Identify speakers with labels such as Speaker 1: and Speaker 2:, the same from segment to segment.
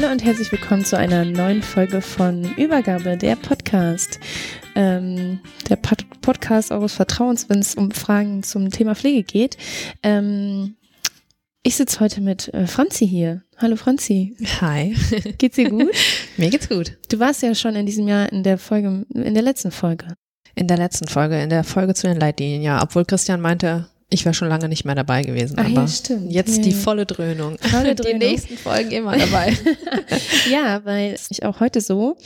Speaker 1: Hallo und herzlich willkommen zu einer neuen Folge von Übergabe, der Podcast. Ähm, der Pod Podcast eures Vertrauens, wenn es um Fragen zum Thema Pflege geht. Ähm, ich sitze heute mit äh, Franzi hier. Hallo Franzi.
Speaker 2: Hi.
Speaker 1: Geht's dir gut?
Speaker 2: Mir geht's gut.
Speaker 1: Du warst ja schon in diesem Jahr in der Folge, in der letzten Folge.
Speaker 2: In der letzten Folge, in der Folge zu den Leitlinien, ja. Obwohl Christian meinte, ich war schon lange nicht mehr dabei gewesen. Aber
Speaker 1: ja, stimmt.
Speaker 2: jetzt
Speaker 1: Ja,
Speaker 2: die volle Dröhnung.
Speaker 1: Volle
Speaker 2: Die
Speaker 1: Dröhnung.
Speaker 2: nächsten Folgen immer dabei.
Speaker 1: ja, weil es ist auch heute so,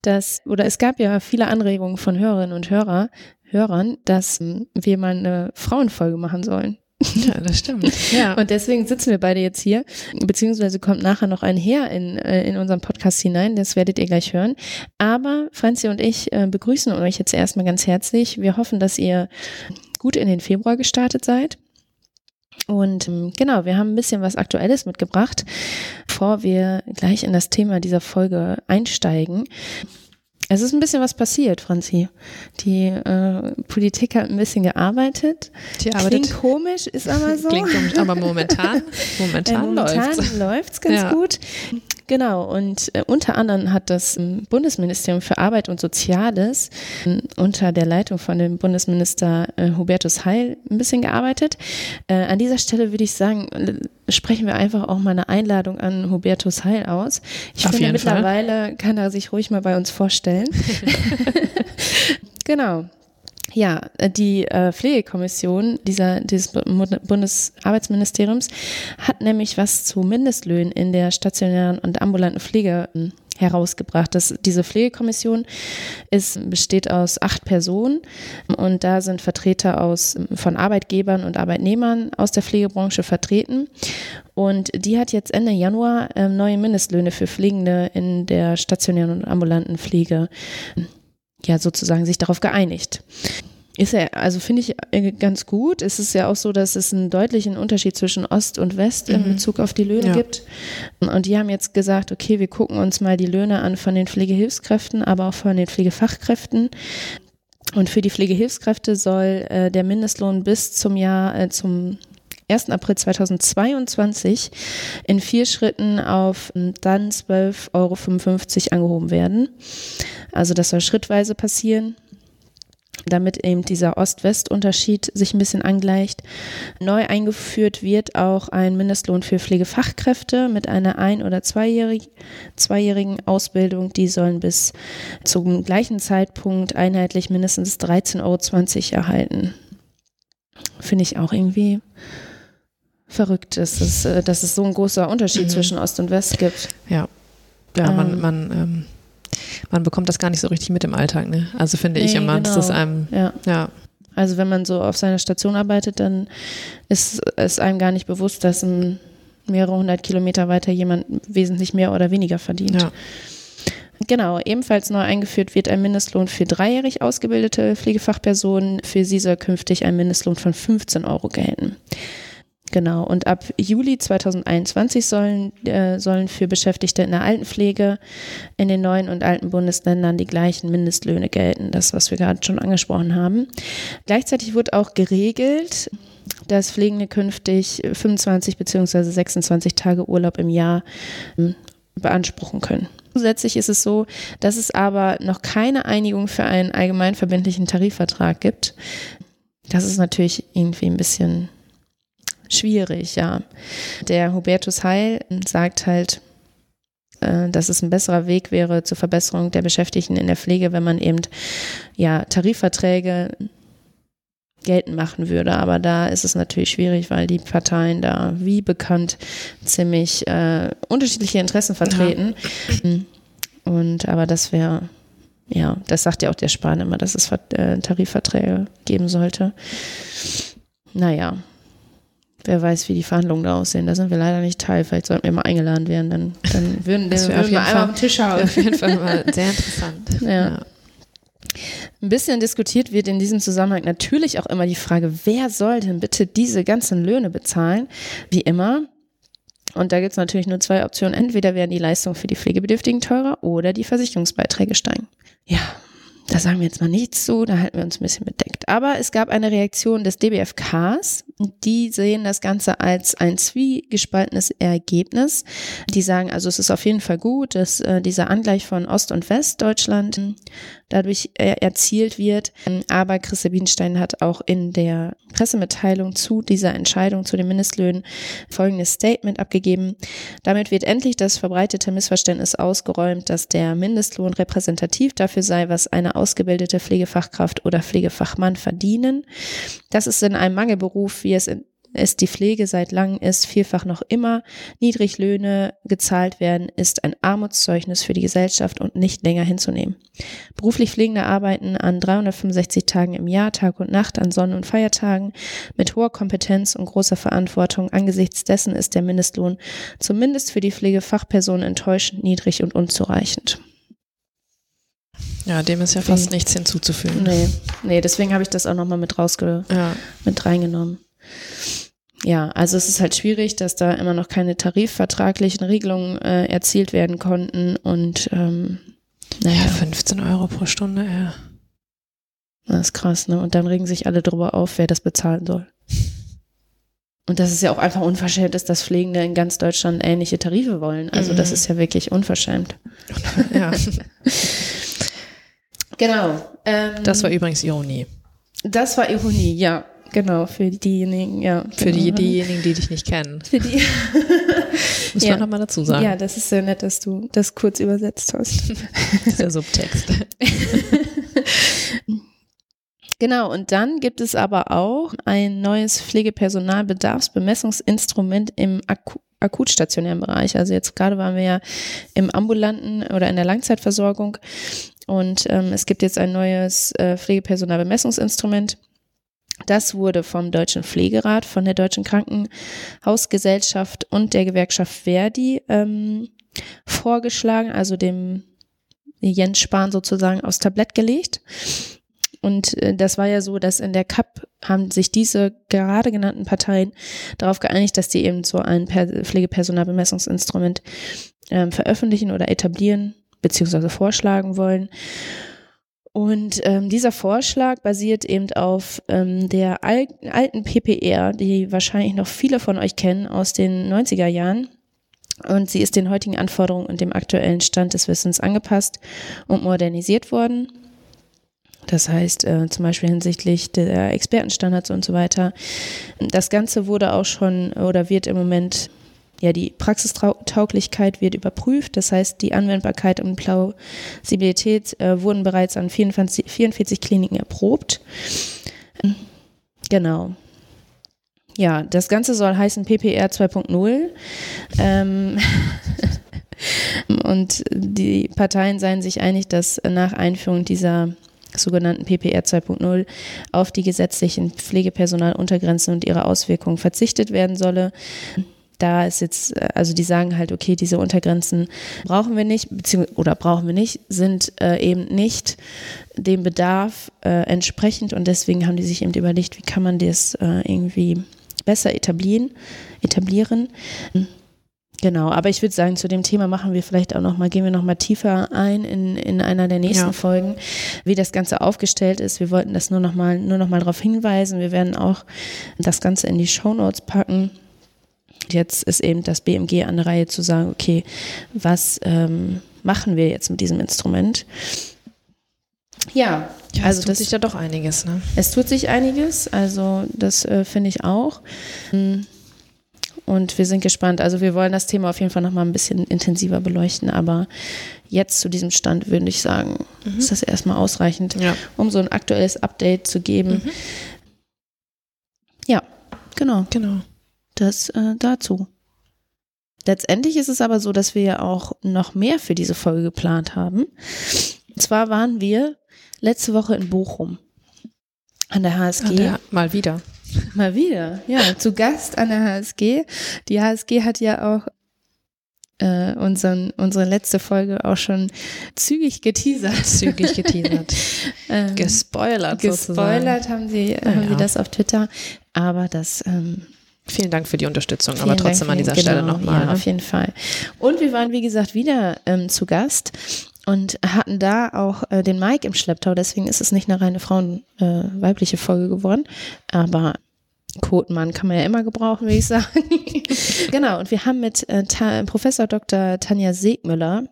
Speaker 1: dass, oder es gab ja viele Anregungen von Hörerinnen und Hörer, Hörern, dass ähm, wir mal eine Frauenfolge machen sollen.
Speaker 2: ja, das stimmt. Ja.
Speaker 1: Und deswegen sitzen wir beide jetzt hier, beziehungsweise kommt nachher noch ein Herr in, äh, in unseren Podcast hinein, das werdet ihr gleich hören. Aber Franzi und ich äh, begrüßen euch jetzt erstmal ganz herzlich. Wir hoffen, dass ihr gut in den Februar gestartet seid. Und ähm, genau, wir haben ein bisschen was Aktuelles mitgebracht, bevor wir gleich in das Thema dieser Folge einsteigen. Es ist ein bisschen was passiert, Franzi. Die äh, Politik hat ein bisschen gearbeitet.
Speaker 2: Die arbeitet.
Speaker 1: Klingt komisch, ist aber so.
Speaker 2: Klingt komisch, aber momentan, momentan,
Speaker 1: Äh, momentan
Speaker 2: läuft's.
Speaker 1: läuft's ganz
Speaker 2: Ja.
Speaker 1: gut. Genau, und äh, unter anderem hat das ähm, Bundesministerium für Arbeit und Soziales ähm, unter der Leitung von dem Bundesminister äh, Hubertus Heil ein bisschen gearbeitet. Äh, an dieser Stelle würde ich sagen, äh, sprechen wir einfach auch mal eine Einladung an Hubertus Heil aus. Ich
Speaker 2: Auf
Speaker 1: finde,
Speaker 2: jeden Fall.
Speaker 1: mittlerweile kann er sich ruhig mal bei uns vorstellen. genau. Ja, äh, die äh, Pflegekommission dieser, dieses Bu- Bundesarbeitsministeriums hat nämlich was zu Mindestlöhnen in der stationären und ambulanten Pflege ähm, herausgebracht. Das, diese Pflegekommission ist, besteht aus acht Personen und da sind Vertreter aus, ähm, von Arbeitgebern und Arbeitnehmern aus der Pflegebranche vertreten. Und die hat jetzt Ende Januar ähm, neue Mindestlöhne für Pflegende in der stationären und ambulanten Pflege ja sozusagen sich darauf geeinigt. Ist ja, also finde ich äh, ganz gut. Es ist ja auch so, dass es einen deutlichen Unterschied zwischen Ost und West in
Speaker 2: Mhm.
Speaker 1: Bezug auf die Löhne
Speaker 2: Ja.
Speaker 1: gibt. Und die haben jetzt gesagt, okay, wir gucken uns mal die Löhne an von den Pflegehilfskräften, aber auch von den Pflegefachkräften. Und für die Pflegehilfskräfte soll äh, der Mindestlohn bis zum Jahr, äh, zum 1. April 2022 in vier Schritten auf ähm, dann 12,55 Euro angehoben werden. Also das soll schrittweise passieren, damit eben dieser Ost-West-Unterschied sich ein bisschen angleicht. Neu eingeführt wird auch ein Mindestlohn für Pflegefachkräfte mit einer ein- oder zweijährig, zweijährigen Ausbildung. Die sollen bis zum gleichen Zeitpunkt einheitlich mindestens 13,20 Euro erhalten. Finde ich auch irgendwie verrückt, dass es, äh, dass es so ein großer Unterschied
Speaker 2: Mhm.
Speaker 1: zwischen Ost und West gibt.
Speaker 2: Ja, ja man,
Speaker 1: Ähm.
Speaker 2: man, ähm, man bekommt das gar nicht so richtig mit im Alltag. Ne? Also finde ich
Speaker 1: Nee,
Speaker 2: immer, dass das
Speaker 1: genau.
Speaker 2: einem,
Speaker 1: Ja.
Speaker 2: ja,
Speaker 1: Also wenn man so auf seiner Station arbeitet, dann ist es einem gar nicht bewusst, dass ein mehrere hundert Kilometer weiter jemand wesentlich mehr oder weniger verdient.
Speaker 2: ja.
Speaker 1: Genau, ebenfalls neu eingeführt wird ein Mindestlohn für dreijährig ausgebildete Pflegefachpersonen. Für sie soll künftig ein Mindestlohn von 15 Euro gelten. Genau, und ab Juli 2021 sollen, äh, sollen für Beschäftigte in der Altenpflege in den neuen und alten Bundesländern die gleichen Mindestlöhne gelten. Das, was wir gerade schon angesprochen haben. Gleichzeitig wird auch geregelt, dass Pflegende künftig 25 bzw. 26 Tage Urlaub im Jahr ähm, beanspruchen können. Zusätzlich ist es so, dass es aber noch keine Einigung für einen allgemeinverbindlichen Tarifvertrag gibt. Das ist natürlich irgendwie ein bisschen schwierig, ja. Der Hubertus Heil sagt halt, äh, dass es ein besserer Weg wäre zur Verbesserung der Beschäftigten in der Pflege, wenn man eben ja Tarifverträge geltend machen würde. Aber da ist es natürlich schwierig, weil die Parteien da, wie bekannt, ziemlich äh, unterschiedliche Interessen vertreten. Ja. Und aber das wäre, ja, das sagt ja auch der Spahn immer, dass es äh, Tarifverträge geben sollte. Naja, wer weiß, wie die Verhandlungen da aussehen. Da sind wir leider nicht Teil. Vielleicht sollten wir mal eingeladen werden. Dann, dann würden,
Speaker 2: das wir einmal am Tisch hauen. Auf jeden Fall mal sehr interessant.
Speaker 1: ja. ja. Ein bisschen diskutiert wird in diesem Zusammenhang natürlich auch immer die Frage, wer soll denn bitte diese ganzen Löhne bezahlen? Wie immer. Und da gibt es natürlich nur zwei Optionen. Entweder werden die Leistungen für die Pflegebedürftigen teurer oder die Versicherungsbeiträge steigen. Ja, da sagen wir jetzt mal nichts zu, da halten wir uns ein bisschen bedeckt. Aber es gab eine Reaktion des DBFKs. Die sehen das Ganze als ein zwiegespaltenes Ergebnis. Die sagen also, es ist auf jeden Fall gut, dass äh, dieser Angleich von Ost- und Westdeutschland dadurch äh, erzielt wird. Aber Christa Bienstein hat auch in der Pressemitteilung zu dieser Entscheidung zu den Mindestlöhnen folgendes Statement abgegeben. Damit wird endlich das verbreitete Missverständnis ausgeräumt, dass der Mindestlohn repräsentativ dafür sei, was eine ausgebildete Pflegefachkraft oder Pflegefachmann verdienen. Das ist in einem Mangelberuf, wie es in es die Pflege seit langem ist, vielfach noch immer Niedriglöhne gezahlt werden, ist ein Armutszeugnis für die Gesellschaft und nicht länger hinzunehmen. Beruflich Pflegende arbeiten an 365 Tagen im Jahr, Tag und Nacht, an Sonnen- und Feiertagen mit hoher Kompetenz und großer Verantwortung. Angesichts dessen ist der Mindestlohn zumindest für die Pflegefachpersonen enttäuschend niedrig und unzureichend.
Speaker 2: Ja, dem ist ja fast nichts hinzuzufügen.
Speaker 1: Nee, nee deswegen habe ich das auch nochmal mit rausge ja. mit reingenommen ja, also es ist halt schwierig, dass da immer noch keine tarifvertraglichen Regelungen äh, erzielt werden konnten und ähm,
Speaker 2: naja. Ja, 15 Euro pro Stunde, ja.
Speaker 1: Das ist krass, ne? Und dann regen sich alle drüber auf, wer das bezahlen soll. Und das ist ja auch einfach unverschämt ist, dass Pflegende in ganz Deutschland ähnliche Tarife wollen. Also mhm. das ist ja wirklich unverschämt.
Speaker 2: Ja.
Speaker 1: genau.
Speaker 2: Ähm, das war übrigens Ironie.
Speaker 1: Das war Ironie, ja. Genau, für diejenigen, ja.
Speaker 2: Für
Speaker 1: genau.
Speaker 2: die, diejenigen, die dich nicht kennen. Für die. Muss ja. man nochmal dazu sagen.
Speaker 1: Ja, das ist sehr nett, dass du das kurz übersetzt hast.
Speaker 2: Der Subtext.
Speaker 1: Genau, und dann gibt es aber auch ein neues Pflegepersonalbedarfsbemessungsinstrument im Aku akutstationären Bereich. Also jetzt gerade waren wir ja im ambulanten oder in der Langzeitversorgung und ähm, es gibt jetzt ein neues äh, Pflegepersonalbemessungsinstrument das wurde vom Deutschen Pflegerat, von der Deutschen Krankenhausgesellschaft und der Gewerkschaft Verdi ähm, vorgeschlagen, also dem Jens Spahn sozusagen aufs Tablett gelegt. Und äh, das war ja so, dass in der CAP haben sich diese gerade genannten Parteien darauf geeinigt, dass die eben so ein Pflegepersonalbemessungsinstrument ähm, veröffentlichen oder etablieren beziehungsweise vorschlagen wollen. Und ähm, dieser Vorschlag basiert eben auf ähm, der al alten PPR, die wahrscheinlich noch viele von euch kennen aus den 90er Jahren. Und sie ist den heutigen Anforderungen und dem aktuellen Stand des Wissens angepasst und modernisiert worden. Das heißt äh, zum Beispiel hinsichtlich der Expertenstandards und so weiter. Das Ganze wurde auch schon oder wird im Moment ja, die Praxistauglichkeit wird überprüft. Das heißt, die Anwendbarkeit und Plausibilität äh, wurden bereits an 44, 44 Kliniken erprobt. Genau. Ja, das Ganze soll heißen PPR 2.0. Ähm und die Parteien seien sich einig, dass nach Einführung dieser sogenannten PPR 2.0 auf die gesetzlichen Pflegepersonaluntergrenzen und ihre Auswirkungen verzichtet werden solle da ist jetzt, äh, also die sagen halt, okay, diese Untergrenzen brauchen wir nicht, beziehungsweise oder brauchen wir nicht, sind äh, eben nicht dem Bedarf äh, entsprechend und deswegen haben die sich eben überlegt, wie kann man das äh, irgendwie besser etablieren, etablieren. Genau, aber ich würde sagen, zu dem Thema machen wir vielleicht auch noch mal, gehen wir noch mal tiefer ein in, in einer der nächsten ja. Folgen, wie das Ganze aufgestellt ist. Wir wollten das nur noch mal, nur noch mal darauf hinweisen. Wir werden auch das Ganze in die Show Notes packen Jetzt ist eben das BMG an der Reihe zu sagen, okay, was ähm, machen wir jetzt mit diesem Instrument? Ja,
Speaker 2: ja also es tut das, sich da doch einiges. Ne?
Speaker 1: Es tut sich einiges, also das äh, finde ich auch. Und wir sind gespannt. Also wir wollen das Thema auf jeden Fall noch mal ein bisschen intensiver beleuchten, aber jetzt zu diesem Stand würde ich sagen, mhm. ist das erstmal ausreichend, ja. um so ein aktuelles Update zu geben. Mhm. Ja, genau.
Speaker 2: Genau.
Speaker 1: Das äh, dazu. Letztendlich ist es aber so, dass wir ja auch noch mehr für diese Folge geplant haben. Und zwar waren wir letzte Woche in Bochum an der HSG. An der,
Speaker 2: mal wieder.
Speaker 1: Mal wieder, ja, zu Gast an der HSG. Die HSG hat ja auch äh, unseren, unsere letzte Folge auch schon zügig geteasert.
Speaker 2: Zügig geteasert.
Speaker 1: ähm, gespoilert. Gespoilert haben sie, ja, haben ja. sie das auf Twitter. Aber das. Ähm,
Speaker 2: Vielen Dank für die Unterstützung, aber trotzdem Dank, an dieser genau, Stelle nochmal.
Speaker 1: Ja, ne? auf jeden Fall. Und wir waren, wie gesagt, wieder ähm, zu Gast und hatten da auch äh, den Mike im Schlepptau. Deswegen ist es nicht eine reine Frauen-weibliche äh, Folge geworden. Aber Quotenmann kann man ja immer gebrauchen, würde ich sagen. genau, und wir haben mit äh, Professor Dr. Tanja Segmüller,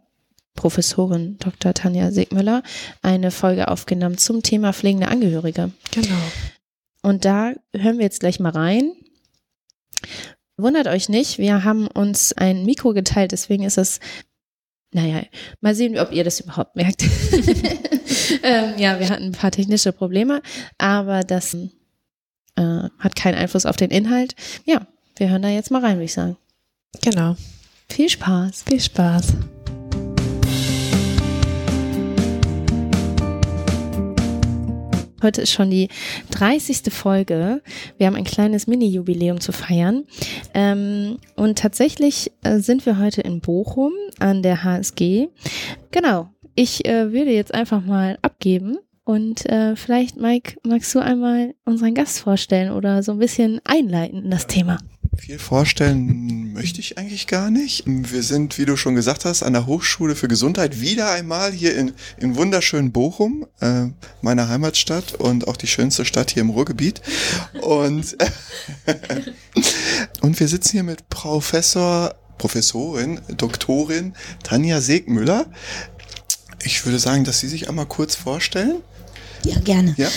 Speaker 1: Professorin Dr. Tanja Segmüller, eine Folge aufgenommen zum Thema pflegende Angehörige.
Speaker 2: Genau.
Speaker 1: Und da hören wir jetzt gleich mal rein. Wundert euch nicht, wir haben uns ein Mikro geteilt, deswegen ist es naja, mal sehen, ob ihr das überhaupt merkt. ähm, ja, wir hatten ein paar technische Probleme, aber das äh, hat keinen Einfluss auf den Inhalt. Ja, wir hören da jetzt mal rein, würde ich sagen.
Speaker 2: Genau.
Speaker 1: Viel Spaß.
Speaker 2: Viel Spaß.
Speaker 1: Heute ist schon die 30. Folge. Wir haben ein kleines Mini-Jubiläum zu feiern. Ähm, und tatsächlich äh, sind wir heute in Bochum an der HSG. Genau. Ich äh, würde jetzt einfach mal abgeben. Und äh, vielleicht, Mike, magst du einmal unseren Gast vorstellen oder so ein bisschen einleiten in das Thema?
Speaker 3: Viel vorstellen möchte ich eigentlich gar nicht. Wir sind, wie du schon gesagt hast, an der Hochschule für Gesundheit wieder einmal hier in, in wunderschönen Bochum, äh, meiner Heimatstadt und auch die schönste Stadt hier im Ruhrgebiet. Und, und wir sitzen hier mit Professor, Professorin, Doktorin Tanja Segmüller. Ich würde sagen, dass Sie sich einmal kurz vorstellen.
Speaker 4: Ja, gerne. Ja?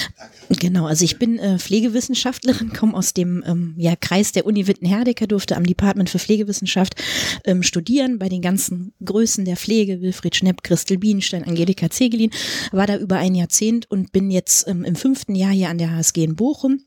Speaker 4: Genau, also ich bin äh, Pflegewissenschaftlerin, komme aus dem ähm, ja, Kreis der Uni Witten-Herdecke, durfte am Department für Pflegewissenschaft ähm, studieren bei den ganzen Größen der Pflege, Wilfried Schnepp, Christel Bienenstein, Angelika Zegelin, war da über ein Jahrzehnt und bin jetzt ähm, im fünften Jahr hier an der HSG in Bochum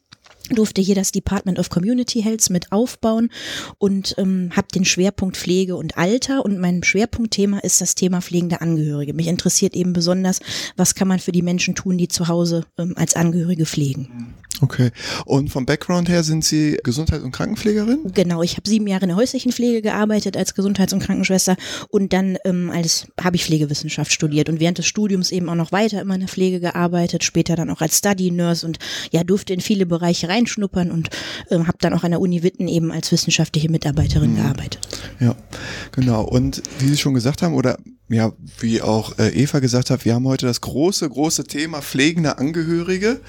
Speaker 4: durfte hier das Department of Community Health mit aufbauen und ähm, habe den Schwerpunkt Pflege und Alter und mein Schwerpunktthema ist das Thema pflegende Angehörige. Mich interessiert eben besonders, was kann man für die Menschen tun, die zu Hause ähm, als Angehörige pflegen.
Speaker 3: Okay. Und vom Background her sind Sie Gesundheits- und Krankenpflegerin?
Speaker 4: Genau, ich habe sieben Jahre in der häuslichen Pflege gearbeitet als Gesundheits- und Krankenschwester und dann ähm, als habe ich Pflegewissenschaft studiert und während des Studiums eben auch noch weiter immer in der Pflege gearbeitet, später dann auch als Study Nurse und ja durfte in viele Bereiche reinschnuppern und ähm, habe dann auch an der Uni Witten eben als wissenschaftliche Mitarbeiterin mhm. gearbeitet.
Speaker 3: Ja, genau. Und wie Sie schon gesagt haben oder ja, wie auch äh, Eva gesagt hat, wir haben heute das große, große Thema pflegende Angehörige.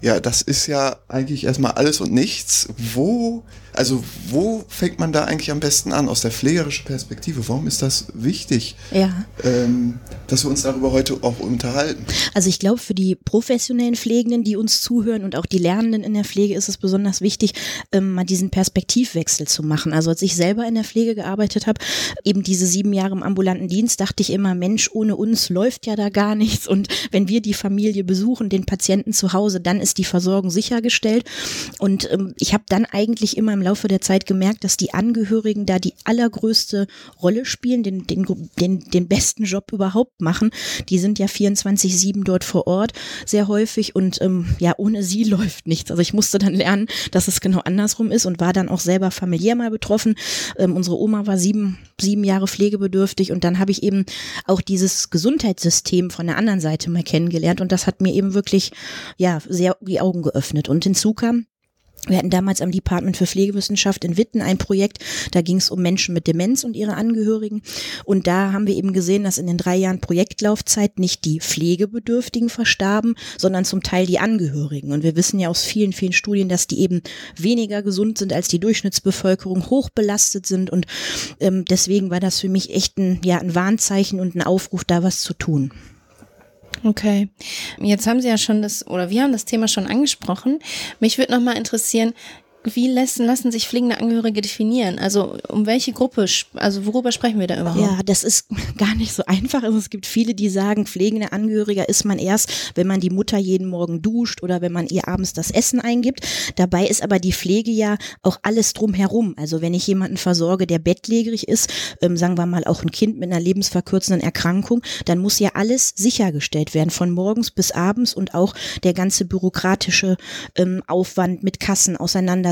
Speaker 3: Ja, das ist ja eigentlich erstmal alles und nichts. Wo, also wo fängt man da eigentlich am besten an aus der pflegerischen Perspektive? Warum ist das wichtig,
Speaker 4: ja.
Speaker 3: ähm, dass wir uns darüber heute auch unterhalten?
Speaker 4: Also ich glaube, für die professionellen Pflegenden, die uns zuhören und auch die Lernenden in der Pflege ist es besonders wichtig, ähm, mal diesen Perspektivwechsel zu machen. Also als ich selber in der Pflege gearbeitet habe, eben diese sieben Jahre im ambulanten Dienst, dachte ich immer, Mensch, ohne uns läuft ja da gar nichts. Und wenn wir die Familie besuchen, den Patienten zu Hause, dann ist die Versorgung sichergestellt. Und ähm, ich habe dann eigentlich immer im Laufe der Zeit gemerkt, dass die Angehörigen da die allergrößte Rolle spielen, den, den, den, den besten Job überhaupt machen. Die sind ja 24-7 dort vor Ort sehr häufig und ähm, ja, ohne sie läuft nichts. Also ich musste dann lernen, dass es genau andersrum ist und war dann auch selber familiär mal betroffen. Ähm, unsere Oma war sieben, sieben Jahre pflegebedürftig und dann habe ich eben auch dieses Gesundheitssystem von der anderen Seite mal kennengelernt und das hat mir eben wirklich ja sehr die Augen geöffnet. Und hinzu kam, wir hatten damals am Department für Pflegewissenschaft in Witten ein Projekt, da ging es um Menschen mit Demenz und ihre Angehörigen. Und da haben wir eben gesehen, dass in den drei Jahren Projektlaufzeit nicht die Pflegebedürftigen verstarben, sondern zum Teil die Angehörigen. Und wir wissen ja aus vielen, vielen Studien, dass die eben weniger gesund sind als die Durchschnittsbevölkerung, hochbelastet sind. Und ähm, deswegen war das für mich echt ein, ja, ein Warnzeichen und ein Aufruf, da was zu tun.
Speaker 1: Okay. Jetzt haben Sie ja schon das, oder wir haben das Thema schon angesprochen. Mich würde nochmal interessieren, wie lassen, lassen sich pflegende Angehörige definieren? Also um welche Gruppe, also worüber sprechen wir da überhaupt?
Speaker 4: Ja, das ist gar nicht so einfach. Also es gibt viele, die sagen, pflegende Angehöriger ist man erst, wenn man die Mutter jeden Morgen duscht oder wenn man ihr abends das Essen eingibt. Dabei ist aber die Pflege ja auch alles drumherum. Also wenn ich jemanden versorge, der bettlägerig ist, ähm, sagen wir mal auch ein Kind mit einer lebensverkürzenden Erkrankung, dann muss ja alles sichergestellt werden, von morgens bis abends und auch der ganze bürokratische ähm, Aufwand mit Kassen,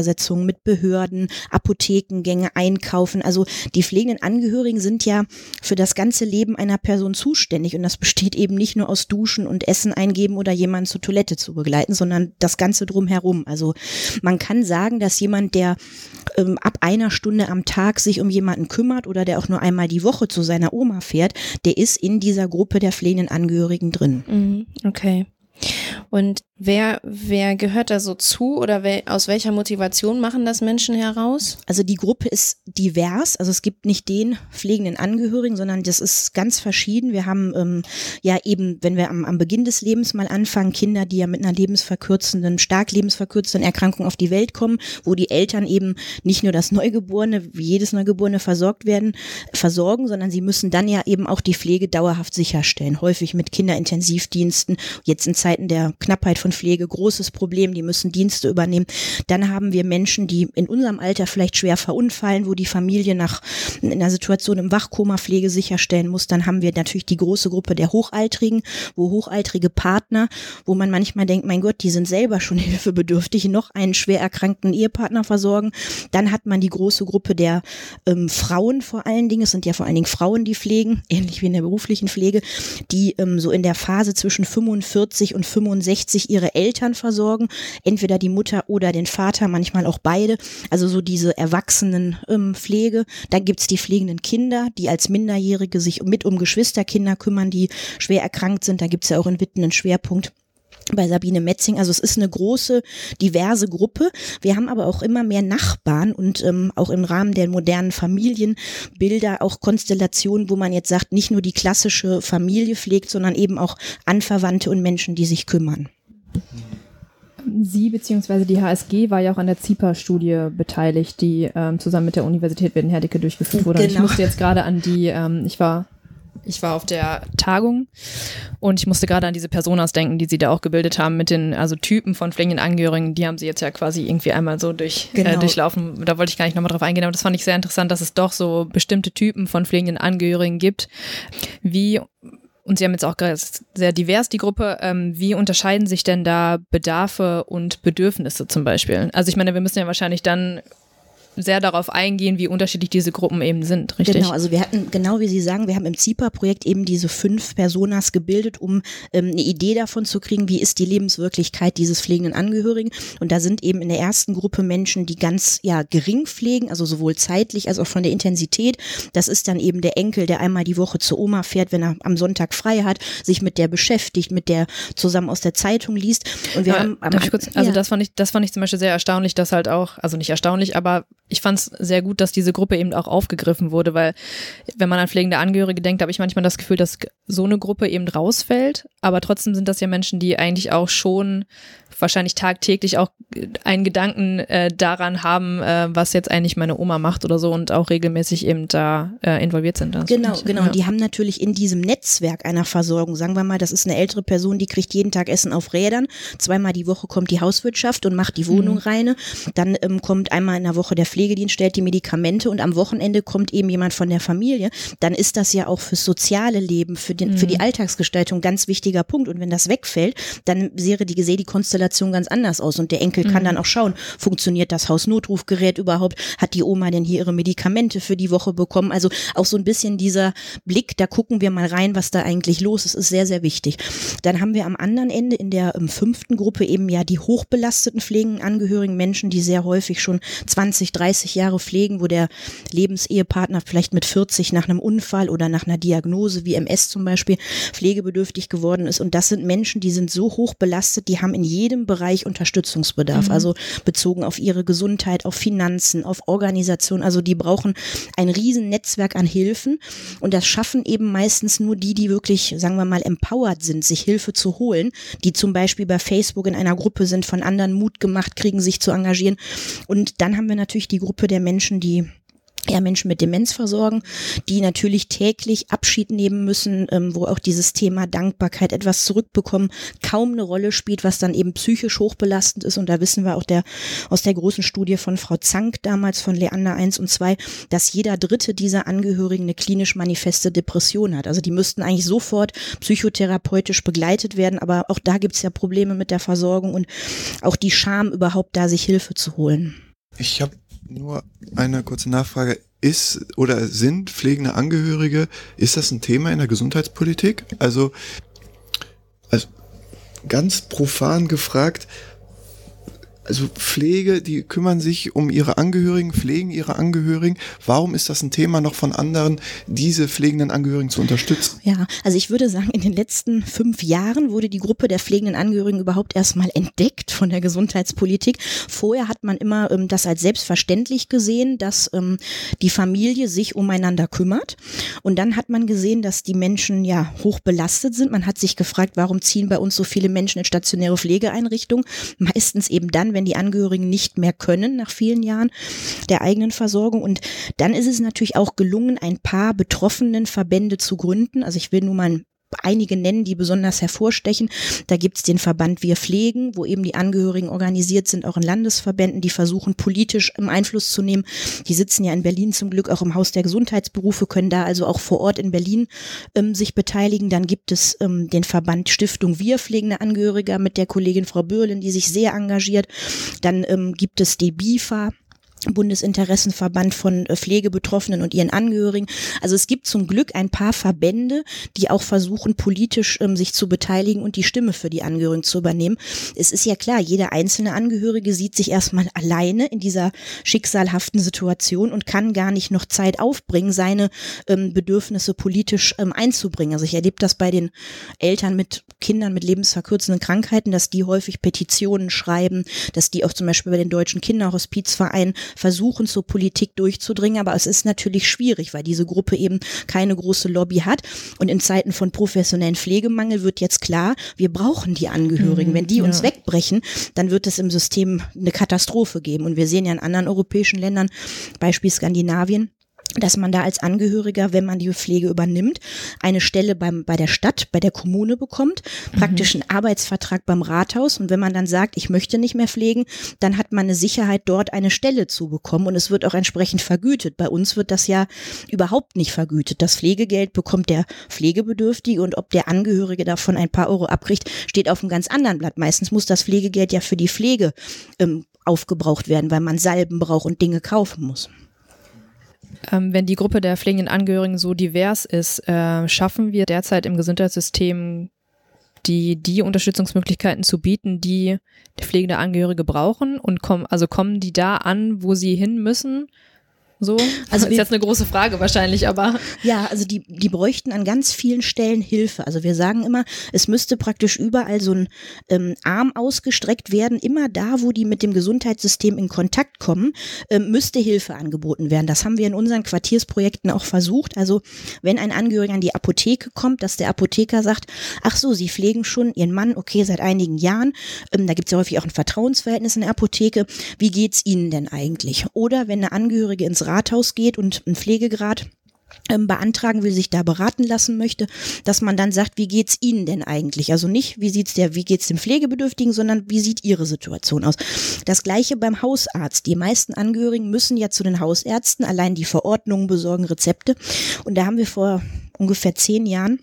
Speaker 4: Auseinandersetzungen mit Behörden, Apothekengänge, Einkaufen. Also die pflegenden Angehörigen sind ja für das ganze Leben einer Person zuständig und das besteht eben nicht nur aus Duschen und Essen eingeben oder jemanden zur Toilette zu begleiten, sondern das Ganze drumherum. Also man kann sagen, dass jemand, der ähm, ab einer Stunde am Tag sich um jemanden kümmert oder der auch nur einmal die Woche zu seiner Oma fährt, der ist in dieser Gruppe der pflegenden Angehörigen drin.
Speaker 1: Mhm, okay. Und wer, wer gehört da so zu oder wer, aus welcher Motivation machen das Menschen heraus?
Speaker 4: Also die Gruppe ist divers, also es gibt nicht den pflegenden Angehörigen, sondern das ist ganz verschieden. Wir haben ähm, ja eben, wenn wir am, am Beginn des Lebens mal anfangen, Kinder, die ja mit einer lebensverkürzenden, stark lebensverkürzenden Erkrankung auf die Welt kommen, wo die Eltern eben nicht nur das Neugeborene, wie jedes Neugeborene versorgt werden, versorgen, sondern sie müssen dann ja eben auch die Pflege dauerhaft sicherstellen, häufig mit Kinderintensivdiensten, jetzt in Zeiten der Knappheit von Pflege großes Problem, die müssen Dienste übernehmen. Dann haben wir Menschen, die in unserem Alter vielleicht schwer verunfallen, wo die Familie nach einer Situation im Wachkoma Pflege sicherstellen muss. Dann haben wir natürlich die große Gruppe der Hochaltrigen, wo hochaltrige Partner, wo man manchmal denkt, mein Gott, die sind selber schon hilfebedürftig, noch einen schwer erkrankten Ehepartner versorgen. Dann hat man die große Gruppe der ähm, Frauen vor allen Dingen, es sind ja vor allen Dingen Frauen, die pflegen, ähnlich wie in der beruflichen Pflege, die ähm, so in der Phase zwischen 45 und 65 ihre Eltern versorgen, entweder die Mutter oder den Vater, manchmal auch beide. Also so diese Erwachsenenpflege. Ähm, Dann gibt's die pflegenden Kinder, die als Minderjährige sich mit um Geschwisterkinder kümmern, die schwer erkrankt sind. Da gibt's ja auch in Witten einen Schwerpunkt bei Sabine Metzing. Also es ist eine große, diverse Gruppe. Wir haben aber auch immer mehr Nachbarn und ähm, auch im Rahmen der modernen Familienbilder auch Konstellationen, wo man jetzt sagt, nicht nur die klassische Familie pflegt, sondern eben auch Anverwandte und Menschen, die sich kümmern.
Speaker 5: Sie bzw. die HSG war ja auch an der ZIPA-Studie beteiligt, die ähm, zusammen mit der Universität Wittenherdecke durchgeführt wurde. Genau. Und ich genau. musste jetzt gerade an die, ähm, ich war ich war auf der Tagung und ich musste gerade an diese Personas denken, die sie da auch gebildet haben mit den also Typen von pflegenden Angehörigen. Die haben sie jetzt ja quasi irgendwie einmal so durch, äh, genau. äh, durchlaufen. Da wollte ich gar nicht nochmal drauf eingehen, aber das fand ich sehr interessant, dass es doch so bestimmte Typen von pflegenden Angehörigen gibt. Wie und Sie haben jetzt auch sehr divers die Gruppe. Ähm, wie unterscheiden sich denn da Bedarfe und Bedürfnisse zum Beispiel? Also ich meine, wir müssen ja wahrscheinlich dann sehr darauf eingehen, wie unterschiedlich diese Gruppen eben sind, richtig?
Speaker 4: Genau, also wir hatten, genau wie Sie sagen, wir haben im ZIPA-Projekt eben diese fünf Personas gebildet, um ähm, eine Idee davon zu kriegen, wie ist die Lebenswirklichkeit dieses pflegenden Angehörigen. Und da sind eben in der ersten Gruppe Menschen, die ganz ja gering pflegen, also sowohl zeitlich als auch von der Intensität. Das ist dann eben der Enkel, der einmal die Woche zur Oma fährt, wenn er am Sonntag frei hat, sich mit der beschäftigt, mit der zusammen aus der Zeitung liest. Und wir
Speaker 5: aber,
Speaker 4: haben
Speaker 5: darf ich kurz, also ja. das fand ich, das fand ich zum Beispiel sehr erstaunlich, dass halt auch, also nicht erstaunlich, aber ich fand es sehr gut, dass diese Gruppe eben auch aufgegriffen wurde, weil wenn man an pflegende Angehörige denkt, habe ich manchmal das Gefühl, dass so eine Gruppe eben rausfällt. Aber trotzdem sind das ja Menschen, die eigentlich auch schon wahrscheinlich tagtäglich auch einen Gedanken äh, daran haben, äh, was jetzt eigentlich meine Oma macht oder so und auch regelmäßig eben da äh, involviert sind.
Speaker 4: Das genau, genau. Ja. Die haben natürlich in diesem Netzwerk einer Versorgung, sagen wir mal, das ist eine ältere Person, die kriegt jeden Tag Essen auf Rädern. Zweimal die Woche kommt die Hauswirtschaft und macht die Wohnung mhm. reine. Dann ähm, kommt einmal in der Woche der Pflegedienst, stellt die Medikamente und am Wochenende kommt eben jemand von der Familie. Dann ist das ja auch fürs soziale Leben, für, den, mhm. für die mhm. Alltagsgestaltung ganz wichtiger Punkt. Und wenn das wegfällt, dann wäre die, sehe die Konstellation ganz anders aus. Und der Enkel mhm. kann dann auch schauen, funktioniert das Hausnotrufgerät überhaupt? Hat die Oma denn hier ihre Medikamente für die Woche bekommen? Also auch so ein bisschen dieser Blick, da gucken wir mal rein, was da eigentlich los ist, ist sehr, sehr wichtig. Dann haben wir am anderen Ende in der um, fünften Gruppe eben ja die hochbelasteten pflegenden Angehörigen, Menschen, die sehr häufig schon 20, 30 30 Jahre pflegen, wo der Lebensehepartner vielleicht mit 40 nach einem Unfall oder nach einer Diagnose wie MS zum Beispiel pflegebedürftig geworden ist. Und das sind Menschen, die sind so hoch belastet, die haben in jedem Bereich Unterstützungsbedarf. Mhm. Also bezogen auf ihre Gesundheit, auf Finanzen, auf Organisation. Also die brauchen ein riesen Netzwerk an Hilfen. Und das schaffen eben meistens nur die, die wirklich, sagen wir mal, empowered sind, sich Hilfe zu holen, die zum Beispiel bei Facebook in einer Gruppe sind, von anderen Mut gemacht kriegen, sich zu engagieren. Und dann haben wir natürlich die Gruppe der Menschen, die ja, Menschen mit Demenz versorgen, die natürlich täglich Abschied nehmen müssen, ähm, wo auch dieses Thema Dankbarkeit etwas zurückbekommen kaum eine Rolle spielt, was dann eben psychisch hochbelastend ist. Und da wissen wir auch der, aus der großen Studie von Frau Zank damals von Leander 1 und 2, dass jeder dritte dieser Angehörigen eine klinisch manifeste Depression hat. Also die müssten eigentlich sofort psychotherapeutisch begleitet werden, aber auch da gibt's ja Probleme mit der Versorgung und auch die Scham überhaupt da sich Hilfe zu holen.
Speaker 3: Ich habe nur eine kurze Nachfrage. Ist oder sind pflegende Angehörige, ist das ein Thema in der Gesundheitspolitik? Also, also ganz profan gefragt, also Pflege, die kümmern sich um ihre Angehörigen, pflegen ihre Angehörigen. Warum ist das ein Thema noch von anderen, diese pflegenden Angehörigen zu unterstützen?
Speaker 4: Ja, also ich würde sagen, in den letzten fünf Jahren wurde die Gruppe der pflegenden Angehörigen überhaupt erstmal entdeckt von der Gesundheitspolitik. Vorher hat man immer ähm, das als selbstverständlich gesehen, dass ähm, die Familie sich umeinander kümmert. Und dann hat man gesehen, dass die Menschen ja hoch belastet sind. Man hat sich gefragt, warum ziehen bei uns so viele Menschen in stationäre Pflegeeinrichtungen? Meistens eben dann, wenn die Angehörigen nicht mehr können nach vielen Jahren der eigenen Versorgung. Und dann ist es natürlich auch gelungen, ein paar betroffenen Verbände zu gründen. Also ich will nur mal einige nennen, die besonders hervorstechen. Da gibt's den Verband Wir Pflegen, wo eben die Angehörigen organisiert sind, auch in Landesverbänden, die versuchen politisch im Einfluss zu nehmen. Die sitzen ja in Berlin zum Glück auch im Haus der Gesundheitsberufe, können da also auch vor Ort in Berlin ähm, sich beteiligen. Dann gibt es ähm, den Verband Stiftung Wir Pflegende Angehörige mit der Kollegin Frau Bürlin, die sich sehr engagiert. Dann ähm, gibt es die BIFA, Bundesinteressenverband von äh, Pflegebetroffenen und ihren Angehörigen. Also es gibt zum Glück ein paar Verbände, die auch versuchen, politisch ähm, sich zu beteiligen und die Stimme für die Angehörigen zu übernehmen. Es ist ja klar, jeder einzelne Angehörige sieht sich erstmal alleine in dieser schicksalhaften Situation und kann gar nicht noch Zeit aufbringen, seine ähm, Bedürfnisse politisch ähm, einzubringen. Also ich erlebe das bei den Eltern mit Kindern mit lebensverkürzenden Krankheiten, dass die häufig Petitionen schreiben, dass die auch zum Beispiel bei den deutschen Kinderhospizvereinen versuchen, zur Politik durchzudringen. Aber es ist natürlich schwierig, weil diese Gruppe eben keine große Lobby hat. Und in Zeiten von professionellen Pflegemangel wird jetzt klar, wir brauchen die Angehörigen. Mhm, Wenn die ja. uns wegbrechen, dann wird es im System eine Katastrophe geben. Und wir sehen ja in anderen europäischen Ländern, Beispiel Skandinavien, dass man da als Angehöriger, wenn man die Pflege übernimmt, eine Stelle beim, bei der Stadt, bei der Kommune bekommt, praktisch einen Arbeitsvertrag beim Rathaus. Und wenn man dann sagt, ich möchte nicht mehr pflegen, dann hat man eine Sicherheit, dort eine Stelle zu bekommen. Und es wird auch entsprechend vergütet. Bei uns wird das ja überhaupt nicht vergütet. Das Pflegegeld bekommt der Pflegebedürftige und ob der Angehörige davon ein paar Euro abkriegt, steht auf einem ganz anderen Blatt. Meistens muss das Pflegegeld ja für die Pflege ähm, aufgebraucht werden, weil man Salben braucht und Dinge kaufen muss.
Speaker 5: Ähm, wenn die Gruppe der pflegenden Angehörigen so divers ist, äh, schaffen wir derzeit im Gesundheitssystem die, die Unterstützungsmöglichkeiten zu bieten, die pflegende Angehörige brauchen und kommen, also kommen die da an, wo sie hin müssen? So? Also ist jetzt eine große Frage wahrscheinlich, aber.
Speaker 4: Ja, also die, die bräuchten an ganz vielen Stellen Hilfe. Also wir sagen immer, es müsste praktisch überall so ein ähm, Arm ausgestreckt werden. Immer da, wo die mit dem Gesundheitssystem in Kontakt kommen, ähm, müsste Hilfe angeboten werden. Das haben wir in unseren Quartiersprojekten auch versucht. Also wenn ein Angehöriger an die Apotheke kommt, dass der Apotheker sagt, ach so, Sie pflegen schon Ihren Mann, okay, seit einigen Jahren. Ähm, da gibt es ja häufig auch ein Vertrauensverhältnis in der Apotheke. Wie geht's Ihnen denn eigentlich? Oder wenn eine Angehörige ins Rathaus geht und ein Pflegegrad ähm, beantragen will, sich da beraten lassen möchte, dass man dann sagt, wie geht's Ihnen denn eigentlich? Also nicht, wie sieht's der, wie geht's dem Pflegebedürftigen, sondern wie sieht Ihre Situation aus? Das gleiche beim Hausarzt. Die meisten Angehörigen müssen ja zu den Hausärzten, allein die Verordnungen besorgen Rezepte. Und da haben wir vor ungefähr zehn Jahren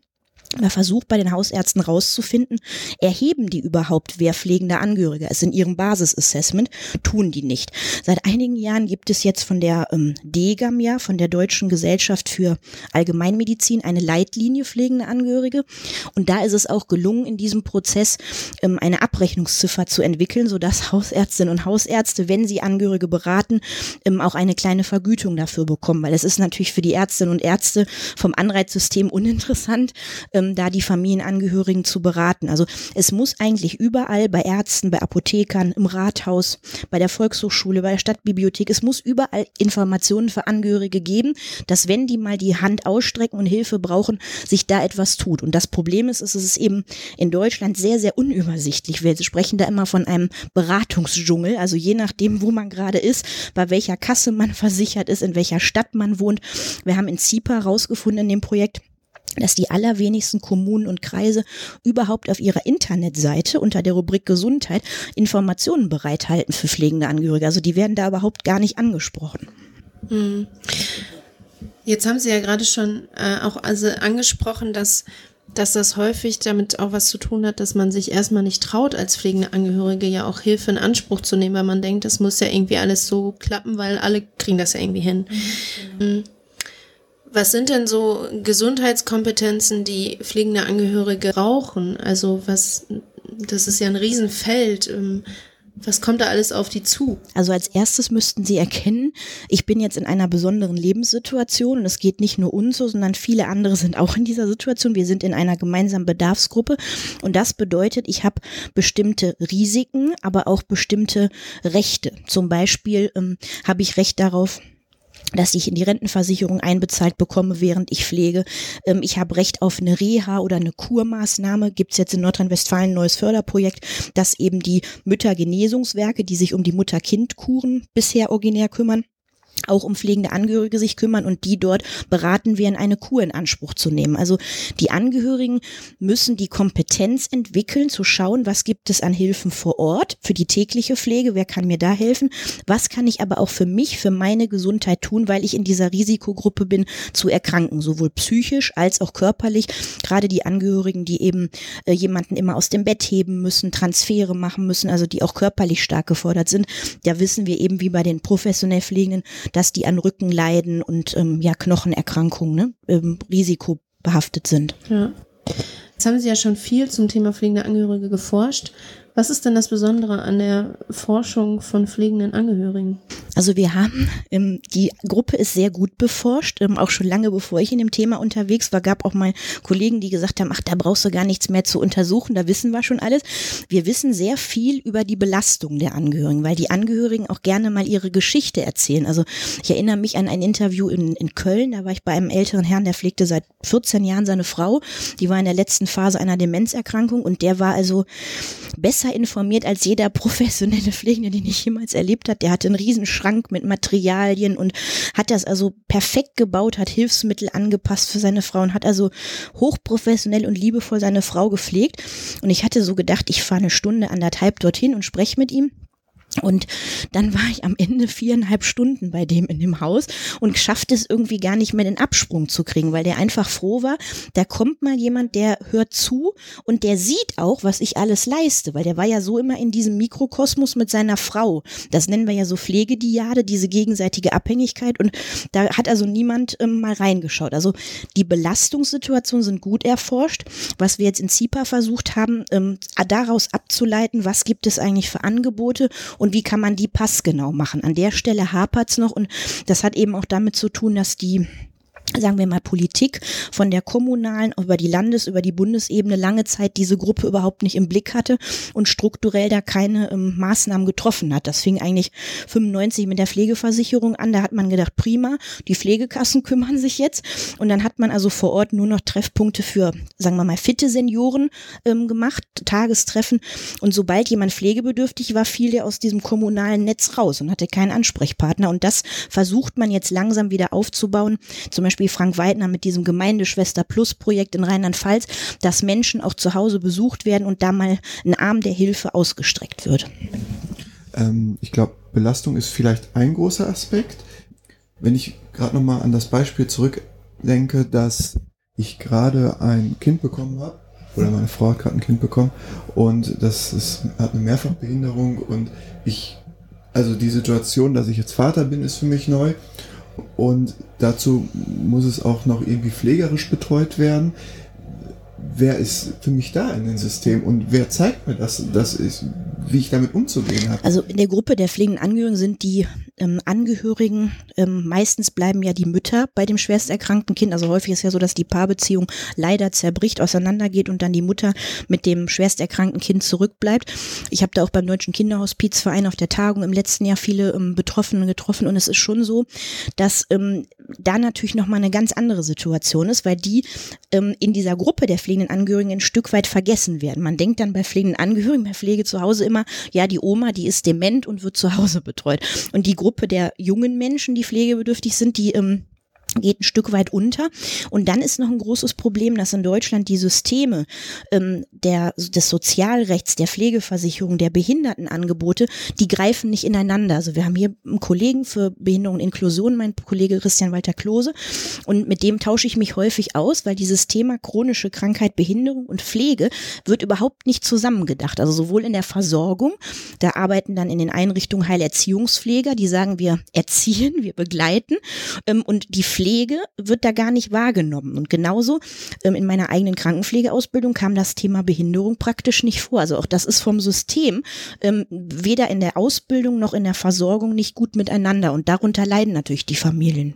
Speaker 4: man versucht bei den Hausärzten rauszufinden, erheben die überhaupt wehrpflegende Angehörige es in ihrem Basisassessment, tun die nicht. Seit einigen Jahren gibt es jetzt von der ähm, DEGAM ja, von der Deutschen Gesellschaft für Allgemeinmedizin, eine Leitlinie pflegende Angehörige. Und da ist es auch gelungen, in diesem Prozess ähm, eine Abrechnungsziffer zu entwickeln, sodass Hausärztinnen und Hausärzte, wenn sie Angehörige beraten, ähm, auch eine kleine Vergütung dafür bekommen. Weil es ist natürlich für die Ärztinnen und Ärzte vom Anreizsystem uninteressant, ähm, da die Familienangehörigen zu beraten. Also es muss eigentlich überall bei Ärzten, bei Apothekern, im Rathaus, bei der Volkshochschule, bei der Stadtbibliothek, es muss überall Informationen für Angehörige geben, dass wenn die mal die Hand ausstrecken und Hilfe brauchen, sich da etwas tut. Und das Problem ist, es ist eben in Deutschland sehr, sehr unübersichtlich. Wir sprechen da immer von einem Beratungsdschungel, also je nachdem, wo man gerade ist, bei welcher Kasse man versichert ist, in welcher Stadt man wohnt. Wir haben in ZIPA rausgefunden in dem Projekt, dass die allerwenigsten Kommunen und Kreise überhaupt auf ihrer Internetseite unter der Rubrik Gesundheit Informationen bereithalten für pflegende Angehörige. Also die werden da überhaupt gar nicht angesprochen. Hm.
Speaker 1: Jetzt haben Sie ja gerade schon äh, auch also angesprochen, dass dass das häufig damit auch was zu tun hat, dass man sich erstmal nicht traut, als pflegende Angehörige ja auch Hilfe in Anspruch zu nehmen, weil man denkt, das muss ja irgendwie alles so klappen, weil alle kriegen das ja irgendwie hin. Mhm. Hm. Was sind denn so Gesundheitskompetenzen, die pflegende Angehörige brauchen? Also was, das ist ja ein Riesenfeld. Ähm, was kommt da alles auf die zu?
Speaker 4: Also als erstes müssten Sie erkennen, ich bin jetzt in einer besonderen Lebenssituation und es geht nicht nur uns so, sondern viele andere sind auch in dieser Situation. Wir sind in einer gemeinsamen Bedarfsgruppe und das bedeutet, ich habe bestimmte Risiken, aber auch bestimmte Rechte. Zum Beispiel ähm, habe ich Recht darauf, dass ich in die Rentenversicherung einbezahlt bekomme, während ich pflege. Ähm, ich habe Recht auf eine Reha oder eine Kurmaßnahme. Gibt es jetzt in Nordrhein-Westfalen ein neues Förderprojekt, das eben die Müttergenesungswerke, die sich um die Mutter-Kind-Kuren bisher originär kümmern, auch um pflegende Angehörige sich kümmern und die dort beraten werden, eine Kur in Anspruch zu nehmen. Also die Angehörigen müssen die Kompetenz entwickeln, zu schauen, was gibt es an Hilfen vor Ort für die tägliche Pflege, wer kann mir da helfen, was kann ich aber auch für mich, für meine Gesundheit tun, weil ich in dieser Risikogruppe bin, zu erkranken, sowohl psychisch als auch körperlich. Gerade die Angehörigen, die eben äh, jemanden immer aus dem Bett heben müssen, Transfere machen müssen, also die auch körperlich stark gefordert sind, da wissen wir eben wie bei den professionell Pflegenden, dass die an Rücken leiden und ähm, ja Knochenerkrankungen, ne, ähm, risikobehaftet sind.
Speaker 1: Ja. Jetzt haben Sie ja schon viel zum Thema pflegende Angehörige geforscht. Was ist denn das Besondere an der Forschung von pflegenden Angehörigen?
Speaker 4: Also wir haben, ähm, die Gruppe ist sehr gut beforscht, ähm, auch schon lange bevor ich in dem Thema unterwegs war, gab auch mal Kollegen, die gesagt haben, ach, da brauchst du gar nichts mehr zu untersuchen, da wissen wir schon alles. Wir wissen sehr viel über die Belastung der Angehörigen, weil die Angehörigen auch gerne mal ihre Geschichte erzählen. Also ich erinnere mich an ein Interview in, in Köln, da war ich bei einem älteren Herrn, der pflegte seit 14 Jahren seine Frau, die war in der letzten Phase einer Demenzerkrankung und der war also besser besser informiert als jeder professionelle Pflegende, den ich jemals erlebt hat. Der hatte einen riesen Schrank mit Materialien und hat das also perfekt gebaut, hat Hilfsmittel angepasst für seine Frau und hat also hochprofessionell und liebevoll seine Frau gepflegt. Und ich hatte so gedacht, ich fahre eine Stunde, anderthalb dorthin und spreche mit ihm. Und dann war ich am Ende viereinhalb Stunden bei dem in dem Haus und schaffte es irgendwie gar nicht mehr den Absprung zu kriegen, weil der einfach froh war, da kommt mal jemand, der hört zu und der sieht auch, was ich alles leiste, weil der war ja so immer in diesem Mikrokosmos mit seiner Frau. Das nennen wir ja so Pflegediade, diese gegenseitige Abhängigkeit und da hat also niemand ähm, mal reingeschaut. Also die Belastungssituationen sind gut erforscht. Was wir jetzt in ZIPA versucht haben, ähm, daraus abzuleiten, was gibt es eigentlich für Angebote und wie kann man die passgenau machen. An der Stelle hapert's noch und das hat eben auch damit zu tun, dass die sagen wir mal Politik von der kommunalen über die Landes über die Bundesebene lange Zeit diese Gruppe überhaupt nicht im Blick hatte und strukturell da keine ähm, Maßnahmen getroffen hat. Das fing eigentlich 95 mit der Pflegeversicherung an. Da hat man gedacht, prima, die Pflegekassen kümmern sich jetzt und dann hat man also vor Ort nur noch Treffpunkte für, sagen wir mal, fitte Senioren ähm, gemacht, Tagestreffen und sobald jemand pflegebedürftig war, fiel der aus diesem kommunalen Netz raus und hatte keinen Ansprechpartner und das versucht man jetzt langsam wieder aufzubauen. Zum Beispiel Beispiel Frank Weidner mit diesem Gemeindeschwester Plus Projekt in Rheinland-Pfalz, dass Menschen auch zu Hause besucht werden und da mal ein Arm der Hilfe ausgestreckt wird.
Speaker 3: Ähm, ich glaube, Belastung ist vielleicht ein großer Aspekt. Wenn ich gerade nochmal an das Beispiel zurückdenke, dass ich gerade ein Kind bekommen habe, oder meine Frau hat gerade ein Kind bekommen und das ist, hat eine Mehrfachbehinderung und ich, also die Situation, dass ich jetzt Vater bin, ist für mich neu und dazu muss es auch noch irgendwie pflegerisch betreut werden. Wer ist für mich da in dem System und wer zeigt mir das, dass ich, wie ich damit umzugehen habe?
Speaker 4: Also in der Gruppe der pflegenden Angehörigen sind die ähm, Angehörigen, ähm, meistens bleiben ja die Mütter bei dem schwerst erkrankten Kind. Also häufig ist ja so, dass die Paarbeziehung leider zerbricht, auseinandergeht und dann die Mutter mit dem schwerst erkrankten Kind zurückbleibt. Ich habe da auch beim Deutschen Kinderhospizverein auf der Tagung im letzten Jahr viele ähm, Betroffene getroffen und es ist schon so, dass ähm, da natürlich nochmal eine ganz andere Situation ist, weil die ähm, in dieser Gruppe der pflegenden Angehörigen ein Stück weit vergessen werden. Man denkt dann bei pflegenden Angehörigen, bei Pflege zu Hause immer, ja, die Oma, die ist dement und wird zu Hause betreut. Und die Gruppe Gruppe der jungen Menschen, die pflegebedürftig sind, die ähm, geht ein Stück weit unter. Und dann ist noch ein großes Problem, dass in Deutschland die Systeme ähm, der, des Sozialrechts, der Pflegeversicherung, der Behindertenangebote, die greifen nicht ineinander. Also wir haben hier einen Kollegen für Behinderung und Inklusion, mein Kollege Christian Walter Klose, und mit dem tausche ich mich häufig aus, weil dieses Thema chronische Krankheit, Behinderung und Pflege wird überhaupt nicht zusammengedacht. Also sowohl in der Versorgung, da arbeiten dann in den Einrichtungen Heilerziehungspfleger, die sagen, wir erziehen, wir begleiten, ähm, und die Pflege Pflege wird da gar nicht wahrgenommen. Und genauso ähm, in meiner eigenen Krankenpflegeausbildung kam das Thema Behinderung praktisch nicht vor. Also auch das ist vom System ähm, weder in der Ausbildung noch in der Versorgung nicht gut miteinander. Und darunter leiden natürlich die Familien.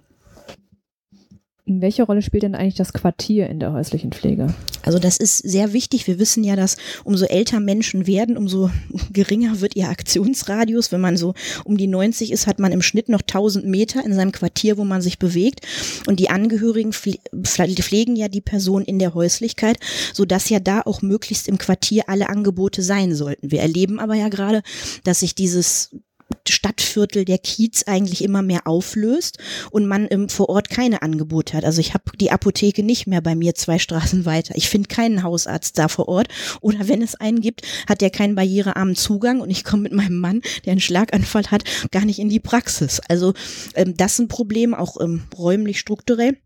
Speaker 5: Welche Rolle spielt denn eigentlich das Quartier in der häuslichen Pflege?
Speaker 4: Also das ist sehr wichtig. Wir wissen ja, dass umso älter Menschen werden, umso geringer wird ihr Aktionsradius. Wenn man so um die 90 ist, hat man im Schnitt noch 1000 Meter in seinem Quartier, wo man sich bewegt. Und die Angehörigen pflegen ja die Person in der Häuslichkeit, sodass ja da auch möglichst im Quartier alle Angebote sein sollten. Wir erleben aber ja gerade, dass sich dieses Stadtviertel, der Kiez eigentlich immer mehr auflöst und man im, vor Ort keine Angebote hat. Also ich habe die Apotheke nicht mehr bei mir zwei Straßen weiter. Ich finde keinen Hausarzt da vor Ort. Oder wenn es einen gibt, hat der keinen barrierearmen Zugang und ich komme mit meinem Mann, der einen Schlaganfall hat, gar nicht in die Praxis. Also ähm, das ist ein Problem, auch ähm, räumlich strukturell.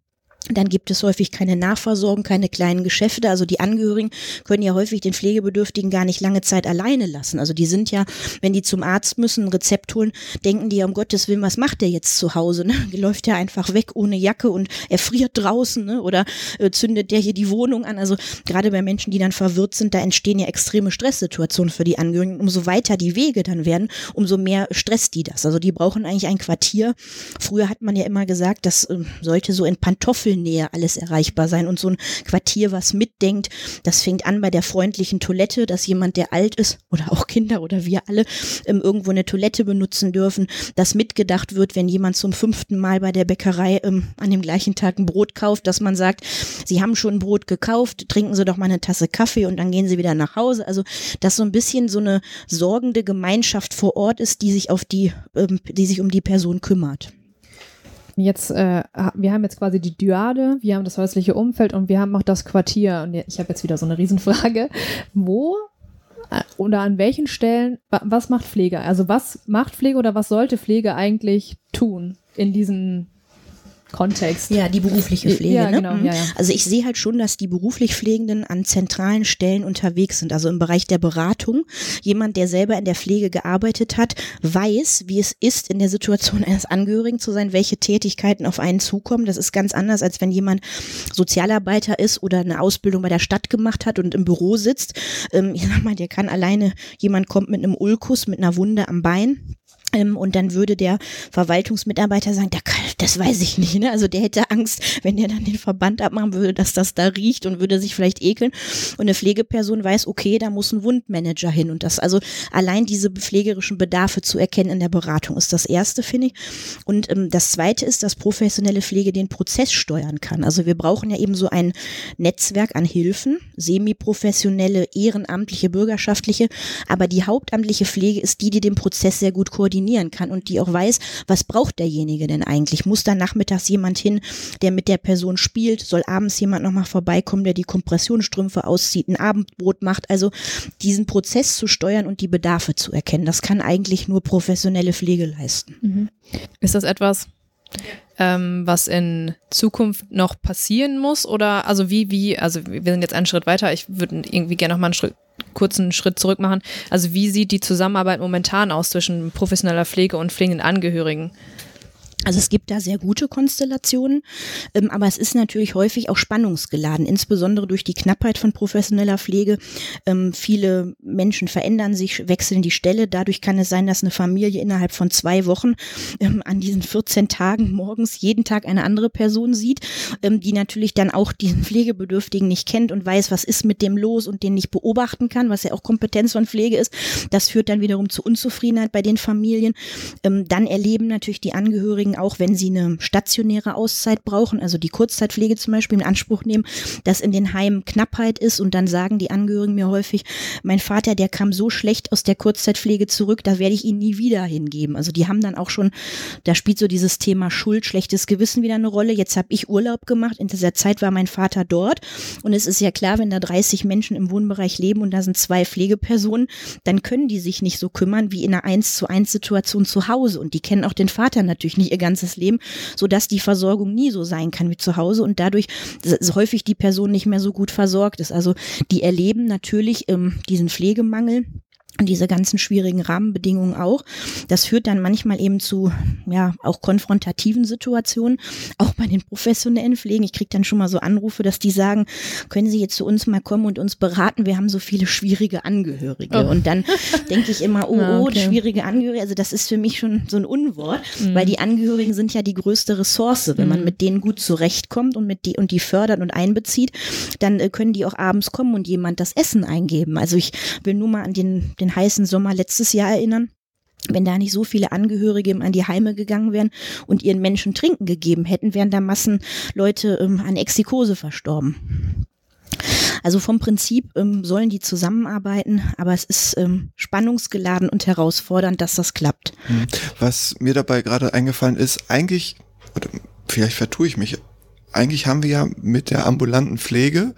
Speaker 4: Dann gibt es häufig keine Nachversorgung, keine kleinen Geschäfte. Also die Angehörigen können ja häufig den Pflegebedürftigen gar nicht lange Zeit alleine lassen. Also die sind ja, wenn die zum Arzt müssen, ein Rezept holen, denken die ja um Gottes Willen, was macht der jetzt zu Hause? Ne? Läuft ja einfach weg ohne Jacke und erfriert draußen ne? oder äh, zündet der hier die Wohnung an. Also gerade bei Menschen, die dann verwirrt sind, da entstehen ja extreme Stresssituationen für die Angehörigen. Umso weiter die Wege dann werden, umso mehr stresst die das. Also die brauchen eigentlich ein Quartier. Früher hat man ja immer gesagt, das äh, sollte so in Pantoffeln Würfelnähe alles erreichbar sein und so ein Quartier, was mitdenkt. Das fängt an bei der freundlichen Toilette, dass jemand, der alt ist oder auch Kinder oder wir alle ähm, irgendwo eine Toilette benutzen dürfen, dass mitgedacht wird, wenn jemand zum fünften Mal bei der Bäckerei ähm, an dem gleichen Tag ein Brot kauft, dass man sagt, Sie haben schon Brot gekauft, trinken Sie doch mal eine Tasse Kaffee und dann gehen Sie wieder nach Hause. Also, dass so ein bisschen so eine sorgende Gemeinschaft vor Ort ist, die sich auf die, ähm, die sich um die Person kümmert.
Speaker 5: Jetzt, äh, wir haben jetzt quasi die Dyade, wir haben das häusliche Umfeld und wir haben auch das Quartier. Und ich habe jetzt wieder so eine Riesenfrage. Wo äh, oder an welchen Stellen, was macht Pflege? Also was macht Pflege oder was sollte Pflege eigentlich tun in diesen Kontext.
Speaker 4: Ja, die berufliche Pflege.
Speaker 5: Ja, ne? genau.
Speaker 4: Mhm.
Speaker 5: Ja, ja.
Speaker 4: Also ich sehe halt schon, dass die beruflich Pflegenden an zentralen Stellen unterwegs sind. Also im Bereich der Beratung. Jemand, der selber in der Pflege gearbeitet hat, weiß, wie es ist, in der Situation eines Angehörigen zu sein, welche Tätigkeiten auf einen zukommen. Das ist ganz anders, als wenn jemand Sozialarbeiter ist oder eine Ausbildung bei der Stadt gemacht hat und im Büro sitzt. Ähm, ich sag mal, der kann alleine, jemand kommt mit einem Ulkus, mit einer Wunde am Bein und dann würde der Verwaltungsmitarbeiter sagen, das weiß ich nicht. Ne? Also der hätte Angst, wenn der dann den Verband abmachen würde, dass das da riecht und würde sich vielleicht ekeln. Und eine Pflegeperson weiß, okay, da muss ein Wundmanager hin. Und das, also allein diese pflegerischen Bedarfe zu erkennen in der Beratung ist das erste, finde ich. Und ähm, das zweite ist, dass professionelle Pflege den Prozess steuern kann. Also wir brauchen ja eben so ein Netzwerk an Hilfen, semiprofessionelle, ehrenamtliche, bürgerschaftliche. Aber die hauptamtliche Pflege ist die, die den Prozess sehr gut koordiniert koordinieren kann und die auch weiß, was braucht derjenige denn eigentlich? Muss da nachmittags jemand hin, der mit der Person spielt? Soll abends jemand nochmal vorbeikommen, der die Kompressionsstrümpfe auszieht, ein Abendbrot macht? Also diesen Prozess zu steuern und die Bedarfe zu erkennen, das kann eigentlich nur professionelle Pflege leisten.
Speaker 2: Mhm. Ist das etwas, ähm, was in Zukunft noch passieren muss? Oder also wie, wie, also wir sind jetzt einen Schritt weiter, ich würde irgendwie gerne noch mal einen Schritt, kurzen Schritt zurück machen. Also wie sieht die Zusammenarbeit momentan aus zwischen professioneller Pflege und pflegenden Angehörigen?
Speaker 4: Also es gibt da sehr gute Konstellationen, ähm, aber es ist natürlich häufig auch spannungsgeladen, insbesondere durch die Knappheit von professioneller Pflege. Ähm, viele Menschen verändern sich, wechseln die Stelle. Dadurch kann es sein, dass eine Familie innerhalb von zwei Wochen ähm, an diesen 14 Tagen morgens jeden Tag eine andere Person sieht, ähm, die natürlich dann auch diesen Pflegebedürftigen nicht kennt und weiß, was ist mit dem los und den nicht beobachten kann, was ja auch Kompetenz von Pflege ist. Das führt dann wiederum zu Unzufriedenheit bei den Familien. Ähm, dann erleben natürlich die Angehörigen Angehörigen, auch wenn sie eine stationäre Auszeit brauchen, also die Kurzzeitpflege zum Beispiel in Anspruch nehmen, dass in den Heimen Knappheit ist und dann sagen die Angehörigen mir häufig, mein Vater, der kam so schlecht aus der Kurzzeitpflege zurück, da werde ich ihn nie wieder hingeben. Also die haben dann auch schon, da spielt so dieses Thema Schuld, schlechtes Gewissen wieder eine Rolle. Jetzt habe ich Urlaub gemacht, in dieser Zeit war mein Vater dort und es ist ja klar, wenn da 30 Menschen im Wohnbereich leben und da sind zwei Pflegepersonen, dann können die sich nicht so kümmern wie in einer 1 zu 1 Situation zu Hause und die kennen auch den Vater natürlich nicht ganzes Leben, sodass die Versorgung nie so sein kann wie zu Hause und dadurch häufig die Person nicht mehr so gut versorgt ist. Also die erleben natürlich ähm, diesen Pflegemangel diese ganzen schwierigen Rahmenbedingungen auch. Das führt dann manchmal eben zu, ja, auch konfrontativen Situationen, auch bei den professionellen Pflegen. Ich kriege dann schon mal so Anrufe, dass die sagen, können Sie jetzt zu uns mal kommen und uns beraten? Wir haben so viele schwierige Angehörige. Oh. Und dann denke ich immer, oh, oh, okay. schwierige Angehörige. Also das ist für mich schon so ein Unwort, mhm. weil die Angehörigen sind ja die größte Ressource. Wenn mhm. man mit denen gut zurechtkommt und mit die und die fördert und einbezieht, dann äh, können die auch abends kommen und jemand das Essen eingeben. Also ich will nur mal an den, den den heißen Sommer letztes Jahr erinnern wenn da nicht so viele Angehörige an die Heime gegangen wären und ihren Menschen Trinken gegeben hätten, wären da Massen Leute ähm, an Exikose verstorben. Also vom Prinzip ähm, sollen die zusammenarbeiten, aber es ist ähm, spannungsgeladen und herausfordernd, dass das klappt.
Speaker 3: Hm. Was mir dabei gerade eingefallen ist, eigentlich, oder vielleicht vertue ich mich, eigentlich haben wir ja mit der ambulanten Pflege,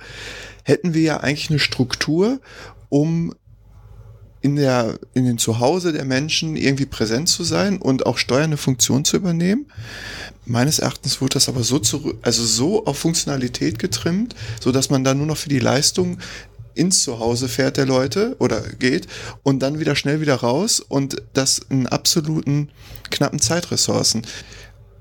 Speaker 3: hätten wir ja eigentlich eine Struktur, um in der, in den Zuhause der Menschen irgendwie präsent zu sein und auch steuernde Funktion zu übernehmen. Meines Erachtens wurde das aber so zurück, also so auf Funktionalität getrimmt, so dass man dann nur noch für die Leistung ins Zuhause fährt der Leute oder geht und dann wieder schnell wieder raus und das in absoluten knappen Zeitressourcen.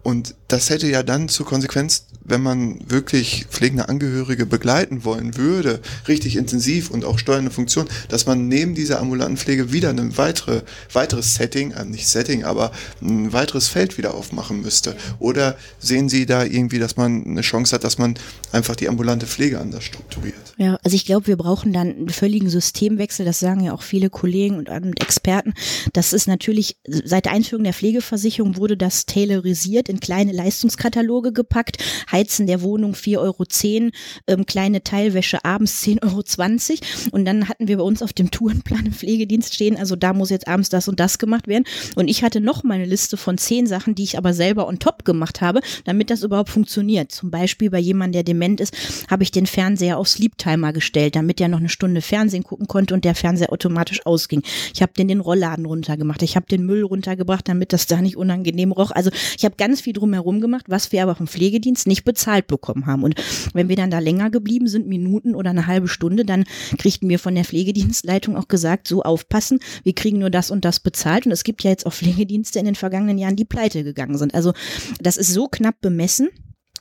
Speaker 3: Und das hätte ja dann zur Konsequenz, wenn man wirklich pflegende Angehörige begleiten wollen würde, richtig intensiv und auch steuernde Funktion, dass man neben dieser ambulanten Pflege wieder ein weitere, weiteres Setting, äh nicht Setting, aber ein weiteres Feld wieder aufmachen müsste. Oder sehen Sie da irgendwie, dass man eine Chance hat, dass man einfach die ambulante Pflege anders strukturiert?
Speaker 4: Ja, also ich glaube, wir brauchen dann einen völligen Systemwechsel. Das sagen ja auch viele Kollegen und, und Experten. Das ist natürlich, seit der Einführung der Pflegeversicherung wurde das tailorisiert in kleine Leistungskataloge gepackt. Heizen der Wohnung 4,10 Euro, ähm, kleine Teilwäsche abends 10,20 Euro. Und dann hatten wir bei uns auf dem Tourenplan im Pflegedienst stehen, also da muss jetzt abends das und das gemacht werden. Und ich hatte noch mal eine Liste von zehn Sachen, die ich aber selber on top gemacht habe, damit das überhaupt funktioniert. Zum Beispiel bei jemandem, der dement ist, habe ich den Fernseher auf Sleep Timer gestellt, damit er noch eine Stunde Fernsehen gucken konnte und der Fernseher automatisch ausging. Ich habe den den Rollladen runtergemacht. Ich habe den Müll runtergebracht, damit das da nicht unangenehm roch. Also ich habe ganz viel drumherum gemacht, was wir aber vom Pflegedienst nicht bezahlt bekommen haben. Und wenn wir dann da länger geblieben sind, Minuten oder eine halbe Stunde, dann kriegten wir von der Pflegedienstleitung auch gesagt, so aufpassen, wir kriegen nur das und das bezahlt. Und es gibt ja jetzt auch Pflegedienste in den vergangenen Jahren, die pleite gegangen sind. Also das ist so knapp bemessen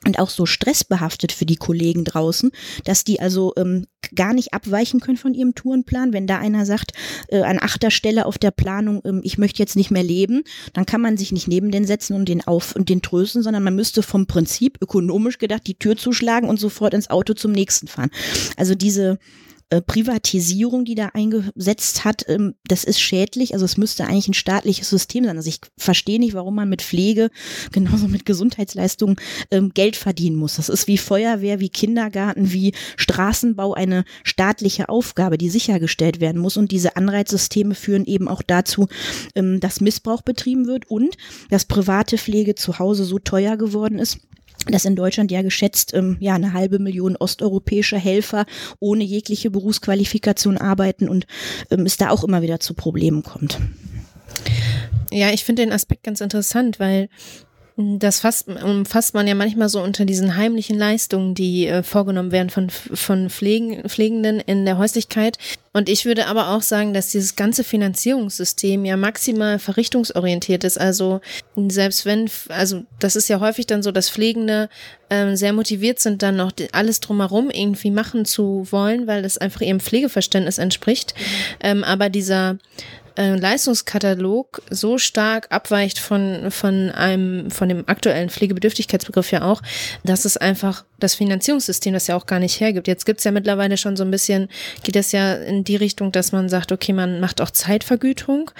Speaker 4: und auch so stressbehaftet für die Kollegen draußen, dass die also ähm, gar nicht abweichen können von ihrem Tourenplan. Wenn da einer sagt, äh, an achter Stelle auf der Planung, ähm, ich möchte jetzt nicht mehr leben, dann kann man sich nicht neben den setzen und den auf und den trösten, sondern man müsste vom Prinzip ökonomisch gedacht die Tür zuschlagen und sofort ins Auto zum nächsten fahren. Also diese äh, Privatisierung, die da eingesetzt hat, ähm, das ist schädlich. Also es müsste eigentlich ein staatliches System sein. Also ich verstehe nicht, warum man mit Pflege, genauso mit Gesundheitsleistungen, ähm, Geld verdienen muss. Das ist wie Feuerwehr, wie Kindergarten, wie Straßenbau eine staatliche Aufgabe, die sichergestellt werden muss. Und diese Anreizsysteme führen eben auch dazu, ähm, dass Missbrauch betrieben wird und dass private Pflege zu Hause so teuer geworden ist, dass in Deutschland ja geschätzt ähm, ja eine halbe Million osteuropäische Helfer ohne jegliche Berufsqualifikation arbeiten und ähm, es da auch immer wieder zu Problemen kommt.
Speaker 1: Ja, ich finde den Aspekt ganz interessant, weil Das fasst, umfasst man ja manchmal so unter diesen heimlichen Leistungen, die äh, vorgenommen werden von, von Pflegen, Pflegenden in der Häuslichkeit. Und ich würde aber auch sagen, dass dieses ganze Finanzierungssystem ja maximal verrichtungsorientiert ist. Also selbst wenn, also das ist ja häufig dann so, dass Pflegende ähm, sehr motiviert sind, dann noch alles drumherum irgendwie machen zu wollen, weil das einfach ihrem Pflegeverständnis entspricht. Mhm. Ähm, aber dieser äh, Leistungskatalog so stark abweicht von, von einem, von dem aktuellen Pflegebedürftigkeitsbegriff ja auch, dass es einfach das Finanzierungssystem das ja auch gar nicht hergibt. Jetzt gibt's ja mittlerweile schon so ein bisschen, geht es ja in die Richtung, dass man sagt, okay, man macht auch Zeitvergütung.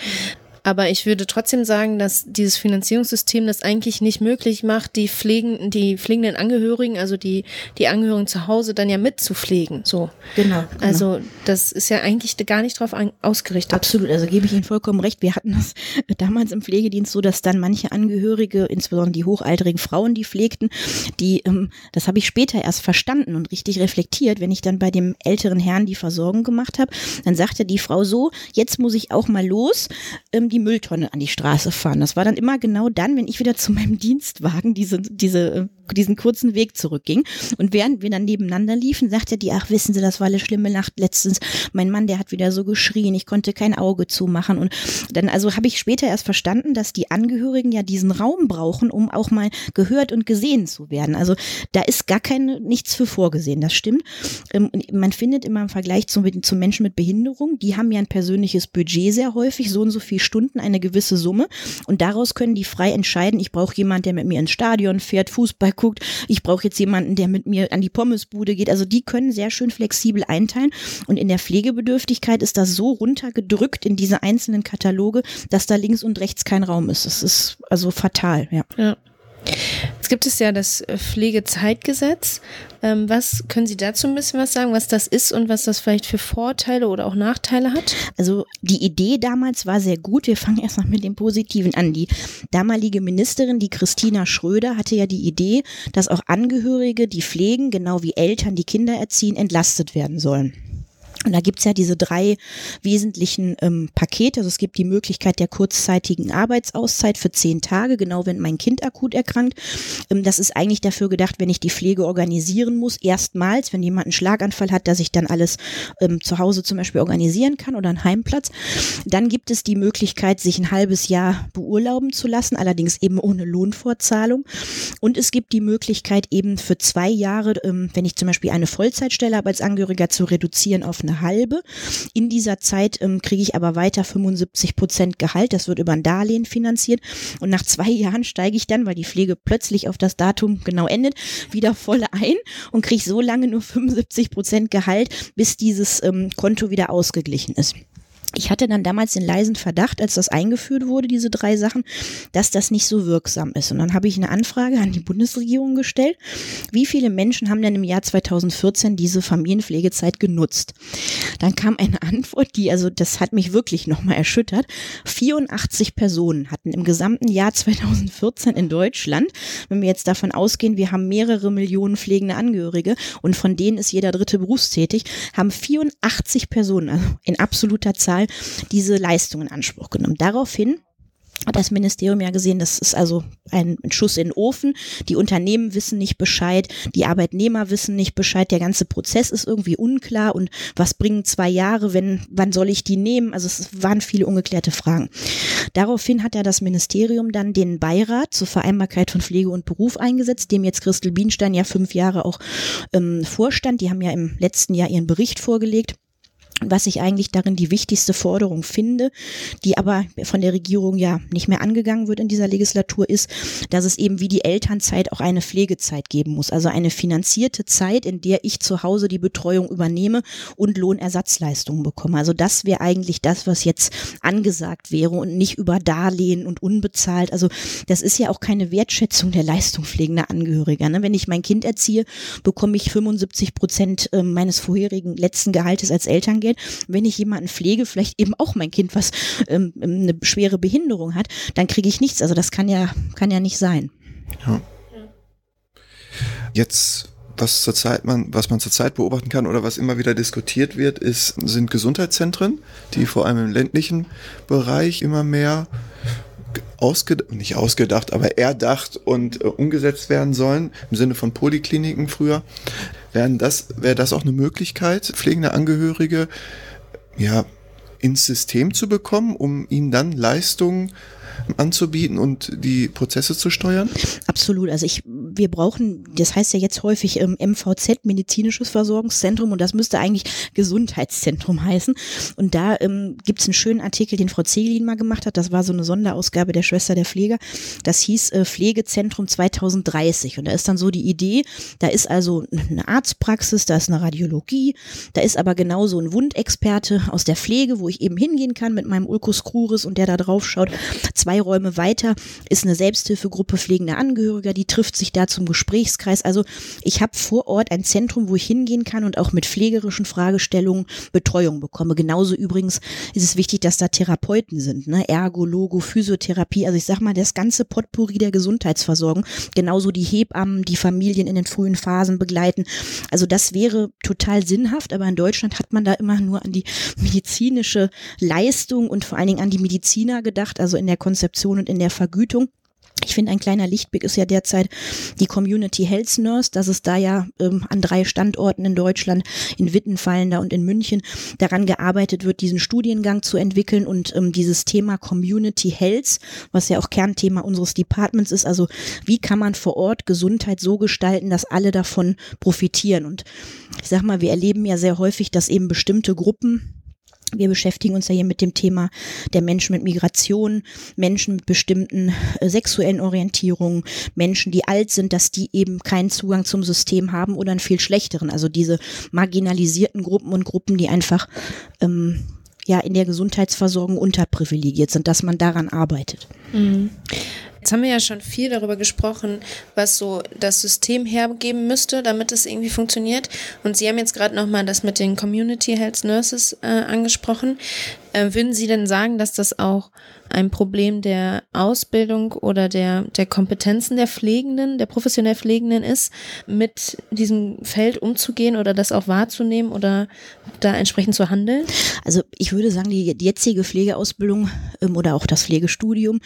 Speaker 1: Aber ich würde trotzdem sagen, dass dieses Finanzierungssystem das eigentlich nicht möglich macht, die pflegen, die pflegenden Angehörigen, also die, die Angehörigen zu Hause dann ja mitzupflegen. So.
Speaker 4: Genau, genau.
Speaker 1: Also, das ist ja eigentlich gar nicht darauf ausgerichtet.
Speaker 4: Absolut. Also gebe ich Ihnen vollkommen recht. Wir hatten das damals im Pflegedienst so, dass dann manche Angehörige, insbesondere die hochaltrigen Frauen, die pflegten, die, ähm, das habe ich später erst verstanden und richtig reflektiert, wenn ich dann bei dem älteren Herrn die Versorgung gemacht habe, dann sagte die Frau so, jetzt muss ich auch mal los. Die Mülltonne an die Straße fahren. Das war dann immer genau dann, wenn ich wieder zu meinem Dienstwagen diese, diese, äh, diesen kurzen Weg zurückging. Und während wir dann nebeneinander liefen, sagte die, ach, wissen Sie, das war eine schlimme Nacht letztens. Mein Mann, der hat wieder so geschrien, ich konnte kein Auge zumachen. Und dann, also habe ich später erst verstanden, dass die Angehörigen ja diesen Raum brauchen, um auch mal gehört und gesehen zu werden. Also da ist gar kein, nichts für vorgesehen, das stimmt. Ähm, man findet immer im Vergleich zu, zu Menschen mit Behinderung, die haben ja ein persönliches Budget sehr häufig, so und so viele Stunden Stunden eine gewisse Summe und daraus können die frei entscheiden, ich brauche jemanden, der mit mir ins Stadion fährt, Fußball guckt, ich brauche jetzt jemanden, der mit mir an die Pommesbude geht. Also die können sehr schön flexibel einteilen und in der Pflegebedürftigkeit ist das so runtergedrückt in diese einzelnen Kataloge, dass da links und rechts kein Raum ist. Das ist also fatal, ja.
Speaker 1: ja. Jetzt gibt es ja das äh, Pflegezeitgesetz. Ähm, was können Sie dazu ein bisschen was sagen, was das ist und was das vielleicht für Vorteile oder auch Nachteile hat?
Speaker 4: Also die Idee damals war sehr gut. Wir fangen erstmal mit dem Positiven an. Die damalige Ministerin, die Christina Schröder, hatte ja die Idee, dass auch Angehörige, die pflegen, genau wie Eltern, die Kinder erziehen, entlastet werden sollen. Und da gibt's ja diese drei wesentlichen ähm, Pakete. Also es gibt die Möglichkeit der kurzzeitigen Arbeitsauszeit für zehn Tage, genau wenn mein Kind akut erkrankt. Ähm, das ist eigentlich dafür gedacht, wenn ich die Pflege organisieren muss, erstmals, wenn jemand einen Schlaganfall hat, dass ich dann alles ähm, zu Hause zum Beispiel organisieren kann oder einen Heimplatz. Dann gibt es die Möglichkeit, sich ein halbes Jahr beurlauben zu lassen, allerdings eben ohne Lohnfortzahlung. Und es gibt die Möglichkeit eben für zwei Jahre, ähm, wenn ich zum Beispiel eine Vollzeitstelle habe als Angehöriger, zu reduzieren auf eine halbe. In dieser Zeit ähm, kriege ich aber weiter 75 Prozent Gehalt. Das wird über ein Darlehen finanziert. Und nach zwei Jahren steige ich dann, weil die Pflege plötzlich auf das Datum genau endet, wieder voll ein und kriege so lange nur 75 Prozent Gehalt, bis dieses ähm, Konto wieder ausgeglichen ist. Ich hatte dann damals den leisen Verdacht, als das eingeführt wurde, diese drei Sachen, dass das nicht so wirksam ist. Und dann habe ich eine Anfrage an die Bundesregierung gestellt. Wie viele Menschen haben denn im Jahr 2014 diese Familienpflegezeit genutzt? Dann kam eine Antwort, die, also das hat mich wirklich nochmal erschüttert. 84 Personen hatten im gesamten Jahr 2014 in Deutschland, wenn wir jetzt davon ausgehen, wir haben mehrere Millionen pflegende Angehörige und von denen ist jeder dritte berufstätig, haben 84 Personen, also in absoluter Zahl, Mal diese Leistung in Anspruch genommen. Daraufhin hat das Ministerium ja gesehen, das ist also ein Schuss in den Ofen. Die Unternehmen wissen nicht Bescheid, die Arbeitnehmer wissen nicht Bescheid, der ganze Prozess ist irgendwie unklar und was bringen zwei Jahre, wenn, wann soll ich die nehmen? Also es waren viele ungeklärte Fragen. Daraufhin hat ja das Ministerium dann den Beirat zur Vereinbarkeit von Pflege und Beruf eingesetzt, dem jetzt Christel Bienstein ja fünf Jahre auch ähm, vorstand. Die haben ja im letzten Jahr ihren Bericht vorgelegt was ich eigentlich darin die wichtigste Forderung finde, die aber von der Regierung ja nicht mehr angegangen wird in dieser Legislatur, ist, dass es eben wie die Elternzeit auch eine Pflegezeit geben muss. Also eine finanzierte Zeit, in der ich zu Hause die Betreuung übernehme und Lohnersatzleistungen bekomme. Also das wäre eigentlich das, was jetzt angesagt wäre und nicht über Darlehen und unbezahlt. Also das ist ja auch keine Wertschätzung der Leistung pflegender Angehöriger. Ne? Wenn ich mein Kind erziehe, bekomme ich 75 Prozent ähm, meines vorherigen letzten Gehaltes als Elterngeld Geld. Wenn ich jemanden pflege, vielleicht eben auch mein Kind, was ähm, eine schwere Behinderung hat, dann kriege ich nichts. Also das kann ja, kann ja nicht sein. Ja.
Speaker 3: Jetzt was zurzeit man, was man zurzeit beobachten kann oder was immer wieder diskutiert wird, ist, sind Gesundheitszentren, die vor allem im ländlichen Bereich immer mehr ausgedacht, nicht ausgedacht, aber erdacht und äh, umgesetzt werden sollen, im Sinne von Polikliniken früher. Wären das, wäre das auch eine Möglichkeit, pflegende Angehörige ja, ins System zu bekommen, um ihnen dann Leistungen anzubieten und die Prozesse zu steuern?
Speaker 4: Absolut. Also ich, wir brauchen, das heißt ja jetzt häufig ähm, MVZ, medizinisches Versorgungszentrum, und das müsste eigentlich Gesundheitszentrum heißen. Und da ähm, gibt es einen schönen Artikel, den Frau Zegelin mal gemacht hat. Das war so eine Sonderausgabe der Schwester der Pfleger. Das hieß äh, Pflegezentrum 2030. Und da ist dann so die Idee, da ist also eine Arztpraxis, da ist eine Radiologie, da ist aber genauso ein Wundexperte aus der Pflege, wo ich eben hingehen kann mit meinem Ulcus Cruris und der da drauf schaut. Zwei Räume weiter ist eine Selbsthilfegruppe pflegender Angehöriger, die trifft sich da zum Gesprächskreis. Also ich habe vor Ort ein Zentrum, wo ich hingehen kann und auch mit pflegerischen Fragestellungen Betreuung bekomme. Genauso übrigens ist es wichtig, dass da Therapeuten sind, ne? Ergo, Logo, Physiotherapie. Also ich sag mal, das ganze Potpourri der Gesundheitsversorgung. Genauso die Hebammen, die Familien in den frühen Phasen begleiten. Also das wäre total sinnhaft, aber in Deutschland hat man da immer nur an die medizinische Leistung und vor allen Dingen an die Mediziner gedacht, also in der Konzeption und in der Vergütung. Ich finde, ein kleiner Lichtblick ist ja derzeit die Community Health Nurse, dass es da ja ähm, an drei Standorten in Deutschland, in Wittenfallender und in München, daran gearbeitet wird, diesen Studiengang zu entwickeln und ähm, dieses Thema Community Health, was ja auch Kernthema unseres Departments ist, also wie kann man vor Ort Gesundheit so gestalten, dass alle davon profitieren. Und ich sag mal, wir erleben ja sehr häufig, dass eben bestimmte Gruppen wir beschäftigen uns ja hier mit dem Thema der Menschen mit Migration, Menschen mit bestimmten äh, sexuellen Orientierungen, Menschen, die alt sind, dass die eben keinen Zugang zum System haben oder einen viel schlechteren. Also diese marginalisierten Gruppen und Gruppen, die einfach ähm, ja in der Gesundheitsversorgung unterprivilegiert sind, dass man daran arbeitet.
Speaker 1: Mhm. Jetzt haben wir ja schon viel darüber gesprochen, was so das System hergeben müsste, damit es irgendwie funktioniert. Und Sie haben jetzt gerade nochmal das mit den Community Health Nurses äh, angesprochen. Äh, würden Sie denn sagen, dass das auch ein Problem der Ausbildung oder der, der Kompetenzen der Pflegenden, der professionell Pflegenden ist, mit diesem Feld umzugehen oder das auch wahrzunehmen oder da entsprechend zu handeln?
Speaker 4: Also ich würde sagen, die, jetzige Pflegeausbildung ähm, oder auch das Pflegestudium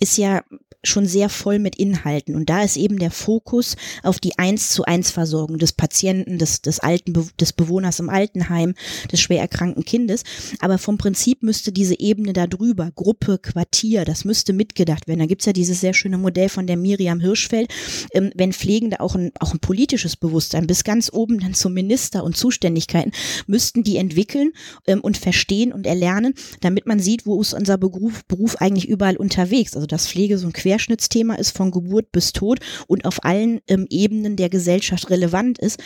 Speaker 4: ist ja schon sehr voll mit Inhalten. Und da ist eben der Fokus auf die eins zu eins Versorgung des Patienten, des, des alten, des Bewohners im Altenheim, des schwer erkrankten Kindes. Aber vom Prinzip müsste diese Ebene da drüber, Gruppe, Quartier, das müsste mitgedacht werden. Da gibt's ja dieses sehr schöne Modell von der Miriam Hirschfeld, ähm, wenn Pflegende auch ein, auch ein politisches Bewusstsein bis ganz oben dann zum Minister und Zuständigkeiten, müssten die entwickeln ähm, und verstehen und erlernen, damit man sieht, wo ist unser Beruf, Beruf eigentlich überall unterwegs. Also dass Pflege so ein Quer Querschnittsthema ist von Geburt bis Tod und auf allen ähm, Ebenen der Gesellschaft relevant ist.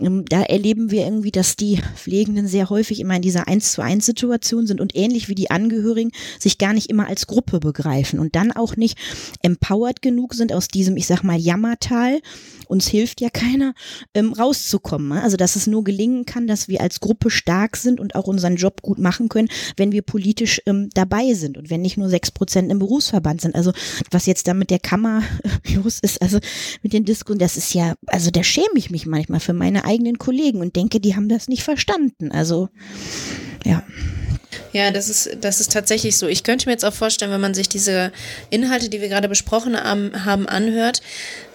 Speaker 4: Ähm, da erleben wir irgendwie, dass die Pflegenden sehr häufig immer in dieser eins zu eins Situation sind und ähnlich wie die Angehörigen sich gar nicht immer als Gruppe begreifen und dann auch nicht empowered genug sind aus diesem, ich sag mal, Jammertal uns hilft ja keiner, ähm, rauszukommen. Ne? Also dass es nur gelingen kann, dass wir als Gruppe stark sind und auch unseren Job gut machen können, wenn wir politisch ähm, dabei sind und wenn nicht nur sechs Prozent im Berufsverband sind. Also was jetzt da mit der Kammer los ist, also mit den Diskussionen, das ist ja, also da schäme ich mich manchmal für meine eigenen Kollegen und denke, die haben das nicht verstanden. Also ja.
Speaker 1: Ja, das ist, das ist tatsächlich so. Ich könnte mir jetzt auch vorstellen, wenn man sich diese Inhalte, die wir gerade besprochen haben, anhört,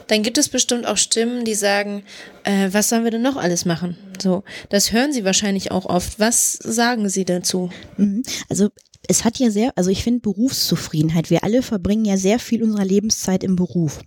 Speaker 1: dann gibt es bestimmt auch Stimmen, die sagen, äh, was sollen wir denn noch alles machen? So, das hören Sie wahrscheinlich auch oft. Was sagen Sie dazu?
Speaker 4: Mhm. Also es hat ja sehr, also ich finde Berufszufriedenheit. Wir alle verbringen ja sehr viel unserer Lebenszeit im Beruf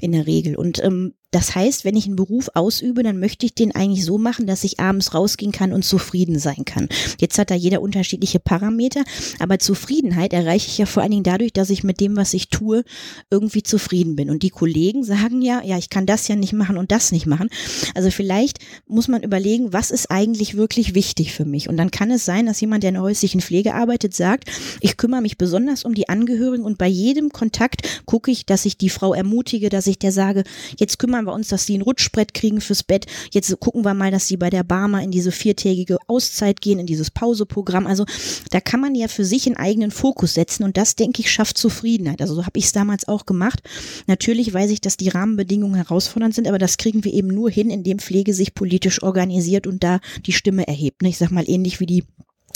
Speaker 4: in der Regel. Und ähm, das heißt, wenn ich einen Beruf ausübe, dann möchte ich den eigentlich so machen, dass ich abends rausgehen kann und zufrieden sein kann. Jetzt hat da jeder unterschiedliche Parameter, aber Zufriedenheit erreiche ich ja vor allen Dingen dadurch, dass ich mit dem, was ich tue, irgendwie zufrieden bin. Und die Kollegen sagen ja, ja, ich kann das ja nicht machen und das nicht machen. Also vielleicht muss man überlegen, was ist eigentlich wirklich wichtig für mich? Und dann kann es sein, dass jemand, der in der häuslichen Pflege arbeitet, sagt, ich kümmere mich besonders um die Angehörigen und bei jedem Kontakt gucke ich, dass ich die Frau ermutige, dass ich der sage, jetzt kümmere kümmern wir uns, dass sie ein Rutschbrett kriegen fürs Bett. Jetzt gucken wir mal, dass sie bei der Barmer in diese viertägige Auszeit gehen, in dieses Pauseprogramm. Also da kann man ja für sich einen eigenen Fokus setzen und das, denke ich, schafft Zufriedenheit. Also so habe ich es damals auch gemacht. Natürlich weiß ich, dass die Rahmenbedingungen herausfordernd sind, aber das kriegen wir eben nur hin, indem Pflege sich politisch organisiert und da die Stimme erhebt. Ich sag mal ähnlich wie die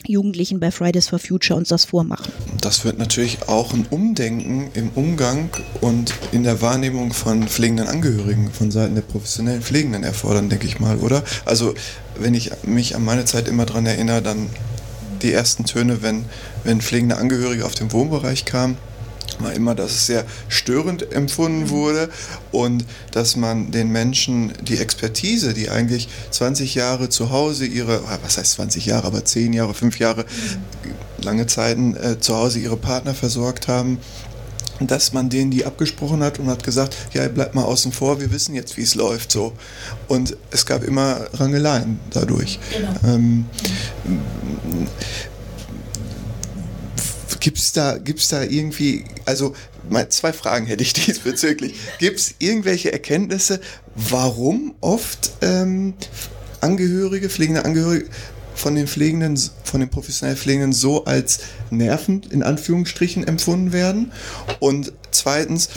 Speaker 4: Jugendlichen bei Fridays for Future uns das vormachen.
Speaker 3: das wird natürlich auch ein Umdenken im Umgang und in der Wahrnehmung von pflegenden Angehörigen von Seiten der professionellen Pflegenden erfordern, denke ich mal, oder? Also wenn ich mich an meine Zeit immer daran erinnere, dann die ersten Töne, wenn, wenn pflegende Angehörige auf den Wohnbereich kamen, war immer, dass es sehr störend empfunden mhm. wurde und dass man den Menschen die Expertise, die eigentlich 20 Jahre zu Hause ihre, was heißt 20 Jahre, aber 10 Jahre, 5 Jahre, lange Zeiten äh, zu Hause ihre Partner versorgt haben, dass man denen die abgesprochen hat und hat gesagt, ja, bleibt mal außen vor, wir wissen jetzt, wie es läuft so. Und es gab immer Rangeleien dadurch. Genau. Ähm, Gibt es da, gibt's da irgendwie, also zwei Fragen hätte ich diesbezüglich. Gibt es irgendwelche Erkenntnisse, warum oft ähm, Angehörige, pflegende Angehörige von den Pflegenden, von den professionell Pflegenden so als nervend in Anführungsstrichen empfunden werden? Und zweitens,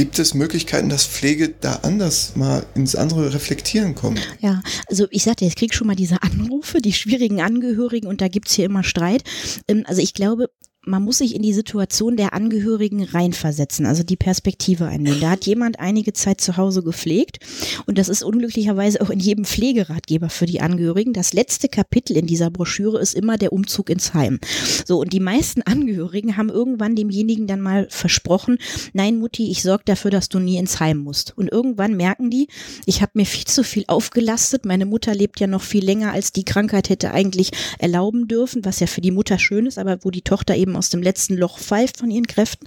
Speaker 3: Gibt es Möglichkeiten, dass Pflege da anders mal ins andere Reflektieren kommt?
Speaker 4: Ja, also ich sagte, ich kriege schon mal diese Anrufe, die schwierigen Angehörigen und da gibt es hier immer Streit. Ähm, also ich glaube, man muss sich in die Situation der Angehörigen reinversetzen, also die Perspektive einnehmen. Da hat jemand einige Zeit zu Hause gepflegt und das ist unglücklicherweise auch in jedem Pflegeratgeber für die Angehörigen. Das letzte Kapitel in dieser Broschüre ist immer der Umzug ins Heim. So, und die meisten Angehörigen haben irgendwann demjenigen dann mal versprochen, nein Mutti, ich sorge dafür, dass du nie ins Heim musst. Und irgendwann merken die, ich habe mir viel zu viel aufgelastet, meine Mutter lebt ja noch viel länger, als die Krankheit hätte eigentlich erlauben dürfen, was ja für die Mutter schön ist, aber wo die Tochter eben eben aus dem letzten Loch pfeift von ihren Kräften.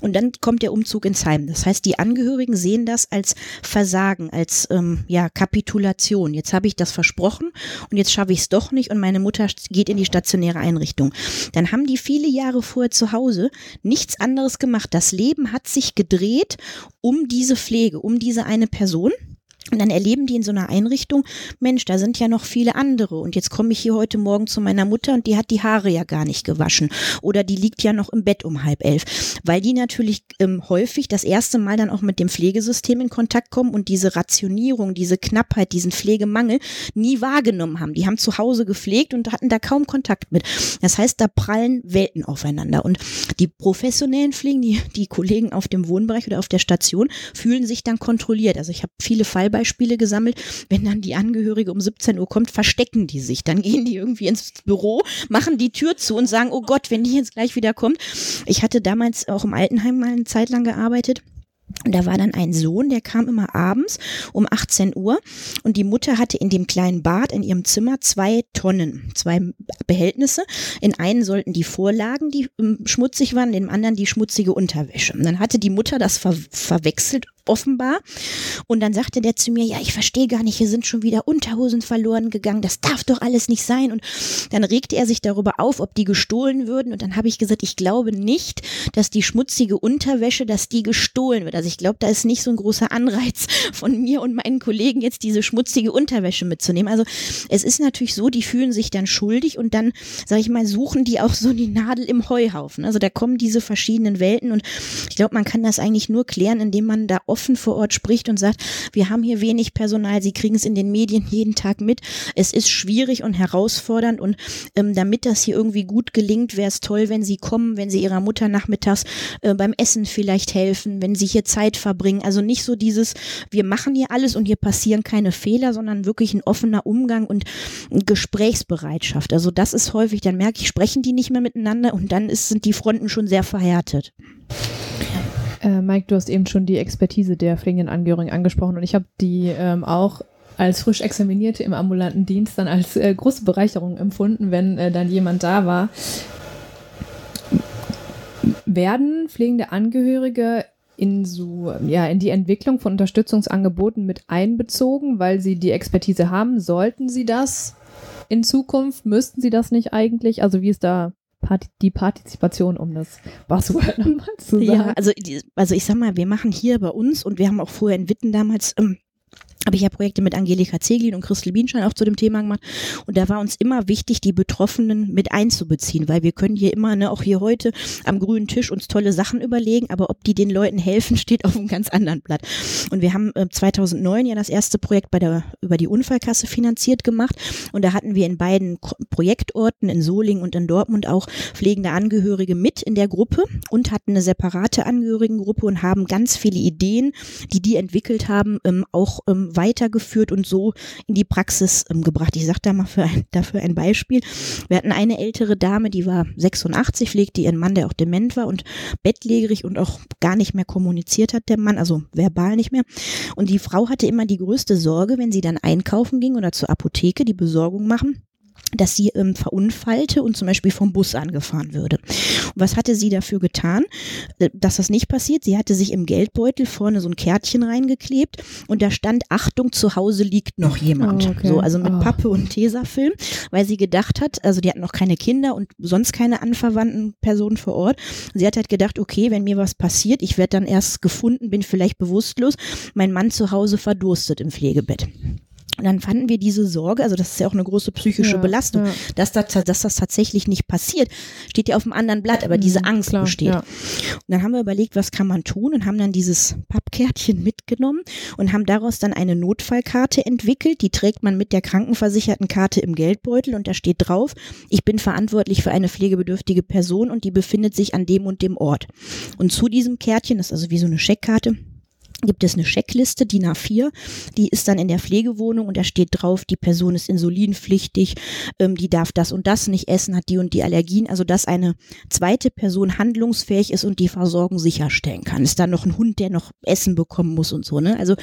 Speaker 4: Und dann kommt der Umzug ins Heim. Das heißt, die Angehörigen sehen das als Versagen, als ähm, ja, Kapitulation. Jetzt habe ich das versprochen und jetzt schaffe ich es doch nicht und meine Mutter geht in die stationäre Einrichtung. Dann haben die viele Jahre vorher zu Hause nichts anderes gemacht. Das Leben hat sich gedreht um diese Pflege, um diese eine Person. Und dann erleben die in so einer Einrichtung, Mensch, da sind ja noch viele andere. Und jetzt komme ich hier heute Morgen zu meiner Mutter und die hat die Haare ja gar nicht gewaschen. Oder die liegt ja noch im Bett um halb elf. Weil die natürlich ähm, häufig das erste Mal dann auch mit dem Pflegesystem in Kontakt kommen und diese Rationierung, diese Knappheit, diesen Pflegemangel nie wahrgenommen haben. Die haben zu Hause gepflegt und hatten da kaum Kontakt mit. Das heißt, da prallen Welten aufeinander. Und die professionellen Pflegen, die, die Kollegen auf dem Wohnbereich oder auf der Station, fühlen sich dann kontrolliert. Also ich habe viele Fallbeispiele Fallbeispiele gesammelt. Wenn dann die Angehörige um 17 Uhr kommt, verstecken die sich. Dann gehen die irgendwie ins Büro, machen die Tür zu und sagen, oh Gott, wenn die jetzt gleich wieder kommt. Ich hatte damals auch im Altenheim mal eine Zeit lang gearbeitet. Und da war dann ein Sohn, der kam immer abends um 18 Uhr und die Mutter hatte in dem kleinen Bad in ihrem Zimmer zwei Tonnen, zwei Behältnisse. In einen sollten die Vorlagen, die ähm, schmutzig waren, in dem anderen die schmutzige Unterwäsche. Und dann hatte die Mutter das ver verwechselt offenbar. Und dann sagte der zu mir, ja, ich verstehe gar nicht, hier sind schon wieder Unterhosen verloren gegangen, das darf doch alles nicht sein. Und dann regte er sich darüber auf, ob die gestohlen würden. Und dann habe ich gesagt, ich glaube nicht, dass die schmutzige Unterwäsche, dass die gestohlen wird. Also ich glaube, da ist nicht so ein großer Anreiz von mir und meinen Kollegen jetzt diese schmutzige Unterwäsche mitzunehmen. Also es ist natürlich so, die fühlen sich dann schuldig und dann, sage ich mal, suchen die auch so die Nadel im Heuhaufen. Also da kommen diese verschiedenen Welten und ich glaube, man kann das eigentlich nur klären, indem man da offen vor Ort spricht und sagt, wir haben hier wenig Personal, Sie kriegen es in den Medien jeden Tag mit. Es ist schwierig und herausfordernd und ähm, damit das hier irgendwie gut gelingt, wäre es toll, wenn Sie kommen, wenn Sie Ihrer Mutter nachmittags äh, beim Essen vielleicht helfen, wenn Sie hier Zeit verbringen. Also nicht so dieses, wir machen hier alles und hier passieren keine Fehler, sondern wirklich ein offener Umgang und Gesprächsbereitschaft. Also das ist häufig, dann merke ich, sprechen die nicht mehr miteinander und dann ist, sind die Fronten schon sehr verhärtet.
Speaker 5: Äh, Mike, du hast eben schon die Expertise der pflegenden Angehörigen angesprochen und ich habe die ähm, auch als frisch Examinierte im ambulanten Dienst dann als äh, große Bereicherung empfunden, wenn äh, dann jemand da war. Werden pflegende Angehörige in so, ja, in die Entwicklung von Unterstützungsangeboten mit einbezogen, weil sie die Expertise haben? Sollten sie das in Zukunft? Müssten sie das nicht eigentlich? Also wie ist da die Partizipation, um das Buzzword nochmal zu sagen.
Speaker 4: Ja, also, also ich sag mal, wir machen hier bei uns und wir haben auch vorher in Witten damals ähm, habe ich ja Projekte mit Angelika Zeglin und Christel Bienstein auch zu dem Thema gemacht. Und da war uns immer wichtig, die Betroffenen mit einzubeziehen, weil wir können hier immer, ne, auch hier heute am grünen Tisch uns tolle Sachen überlegen, aber ob die den Leuten helfen, steht auf einem ganz anderen Blatt. Und wir haben äh, 2009 ja das erste Projekt bei der, über die Unfallkasse finanziert gemacht. Und da hatten wir in beiden Projektorten, in Solingen und in Dortmund auch pflegende Angehörige mit in der Gruppe und hatten eine separate Angehörigengruppe und haben ganz viele Ideen, die die entwickelt haben, ähm, auch ähm, weitergeführt und so in die Praxis ähm, gebracht. Ich sage da mal für ein, dafür ein Beispiel. Wir hatten eine ältere Dame, die war 86, pflegte ihren Mann, der auch dement war und bettlägerig und auch gar nicht mehr kommuniziert hat, der Mann, also verbal nicht mehr. Und die Frau hatte immer die größte Sorge, wenn sie dann einkaufen ging oder zur Apotheke die Besorgung machen dass sie ähm, verunfallte und zum Beispiel vom Bus angefahren würde. Und was hatte sie dafür getan, äh, dass das nicht passiert? Sie hatte sich im Geldbeutel vorne so ein Kärtchen reingeklebt und da stand Achtung, zu Hause liegt noch jemand. Oh, okay. So, also mit oh. Pappe und Tesafilm, weil sie gedacht hat, also die hat noch keine Kinder und sonst keine anverwandten Personen vor Ort. Sie hat halt gedacht, okay, wenn mir was passiert, ich werde dann erst gefunden, bin vielleicht bewusstlos, mein Mann zu Hause verdurstet im Pflegebett. Und dann fanden wir diese Sorge, also das ist ja auch eine große psychische ja, Belastung, ja. Dass, das, dass das tatsächlich nicht passiert, steht ja auf dem anderen Blatt, aber mhm, diese Angst klar, besteht. Ja. Und dann haben wir überlegt, was kann man tun und haben dann dieses Pappkärtchen mitgenommen und haben daraus dann eine Notfallkarte entwickelt. Die trägt man mit der krankenversicherten Karte im Geldbeutel und da steht drauf, ich bin verantwortlich für eine pflegebedürftige Person und die befindet sich an dem und dem Ort. Und zu diesem Kärtchen, das ist also wie so eine Scheckkarte, gibt es eine Checkliste, DIN A4, die ist dann in der Pflegewohnung und da steht drauf, die Person ist insulinpflichtig, ähm, die darf das und das nicht essen, hat die und die Allergien, also dass eine zweite Person handlungsfähig ist und die Versorgung sicherstellen kann. Ist da noch ein Hund, der noch Essen bekommen muss und so, ne? Also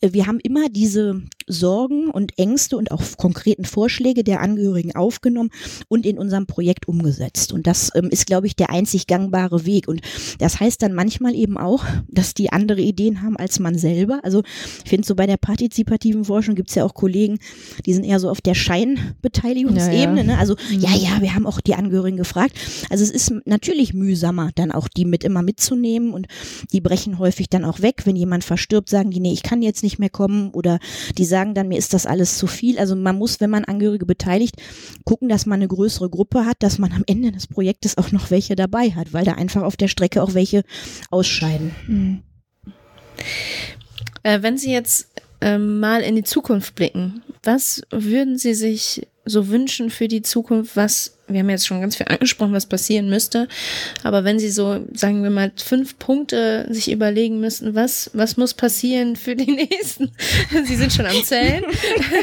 Speaker 4: äh, wir haben immer diese Sorgen und Ängste und auch konkreten Vorschläge der Angehörigen aufgenommen und in unserem Projekt umgesetzt. Und das ähm, ist, glaube ich, der einzig gangbare Weg. Und das heißt dann manchmal eben auch, dass die andere Ideen haben als man selber. Also ich finde so bei der partizipativen Forschung gibt es ja auch Kollegen, die sind eher so auf der Scheinbeteiligungsebene. Ja, ja. Ne? Also mhm. ja, ja, wir haben auch die Angehörigen gefragt. Also es ist natürlich mühsamer, dann auch die mit immer mitzunehmen und die brechen häufig dann auch weg. Wenn jemand verstirbt, sagen die, nee, ich kann jetzt nicht mehr kommen oder die sagen dann, mir ist das alles zu viel. Also man muss, wenn man Angehörige beteiligt, gucken, dass man eine größere Gruppe hat, dass man am Ende des Projektes auch noch welche dabei hat, weil da einfach auf der Strecke auch welche ausscheiden. Mhm.
Speaker 1: Äh, wenn Sie jetzt äh, mal in die Zukunft blicken, was würden Sie sich so wünschen für die Zukunft, was wir haben jetzt schon ganz viel angesprochen, was passieren müsste. Aber wenn Sie so, sagen wir mal, fünf Punkte sich überlegen müssten, was, was muss passieren für die nächsten, Sie sind schon am Zählen,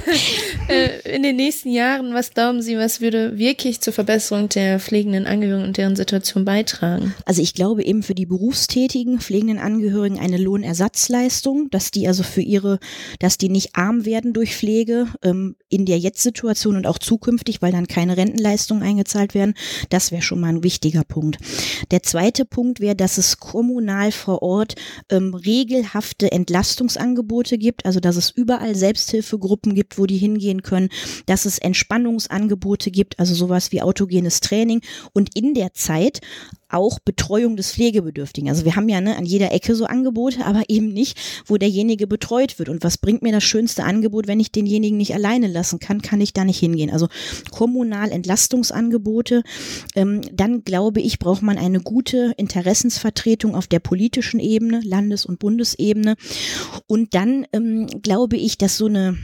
Speaker 1: äh, in den nächsten Jahren, was glauben Sie, was würde wirklich zur Verbesserung der pflegenden Angehörigen und deren Situation beitragen?
Speaker 4: Also ich glaube eben für die berufstätigen pflegenden Angehörigen eine Lohnersatzleistung, dass die also für ihre, dass die nicht arm werden durch Pflege ähm, in der Jetzt-Situation und auch zukünftig, weil dann keine Rentenleistung ein eingezahlt werden. Das wäre schon mal ein wichtiger Punkt. Der zweite Punkt wäre, dass es kommunal vor Ort ähm, regelhafte Entlastungsangebote gibt, also dass es überall Selbsthilfegruppen gibt, wo die hingehen können, dass es Entspannungsangebote gibt, also sowas wie autogenes Training und in der Zeit auch Betreuung des Pflegebedürftigen. Also wir haben ja ne, an jeder Ecke so Angebote, aber eben nicht, wo derjenige betreut wird. Und was bringt mir das schönste Angebot, wenn ich denjenigen nicht alleine lassen kann, kann ich da nicht hingehen. Also kommunal Entlastungsangebote. Ähm, dann glaube ich, braucht man eine gute Interessensvertretung auf der politischen Ebene, Landes- und Bundesebene. Und dann ähm, glaube ich, dass so eine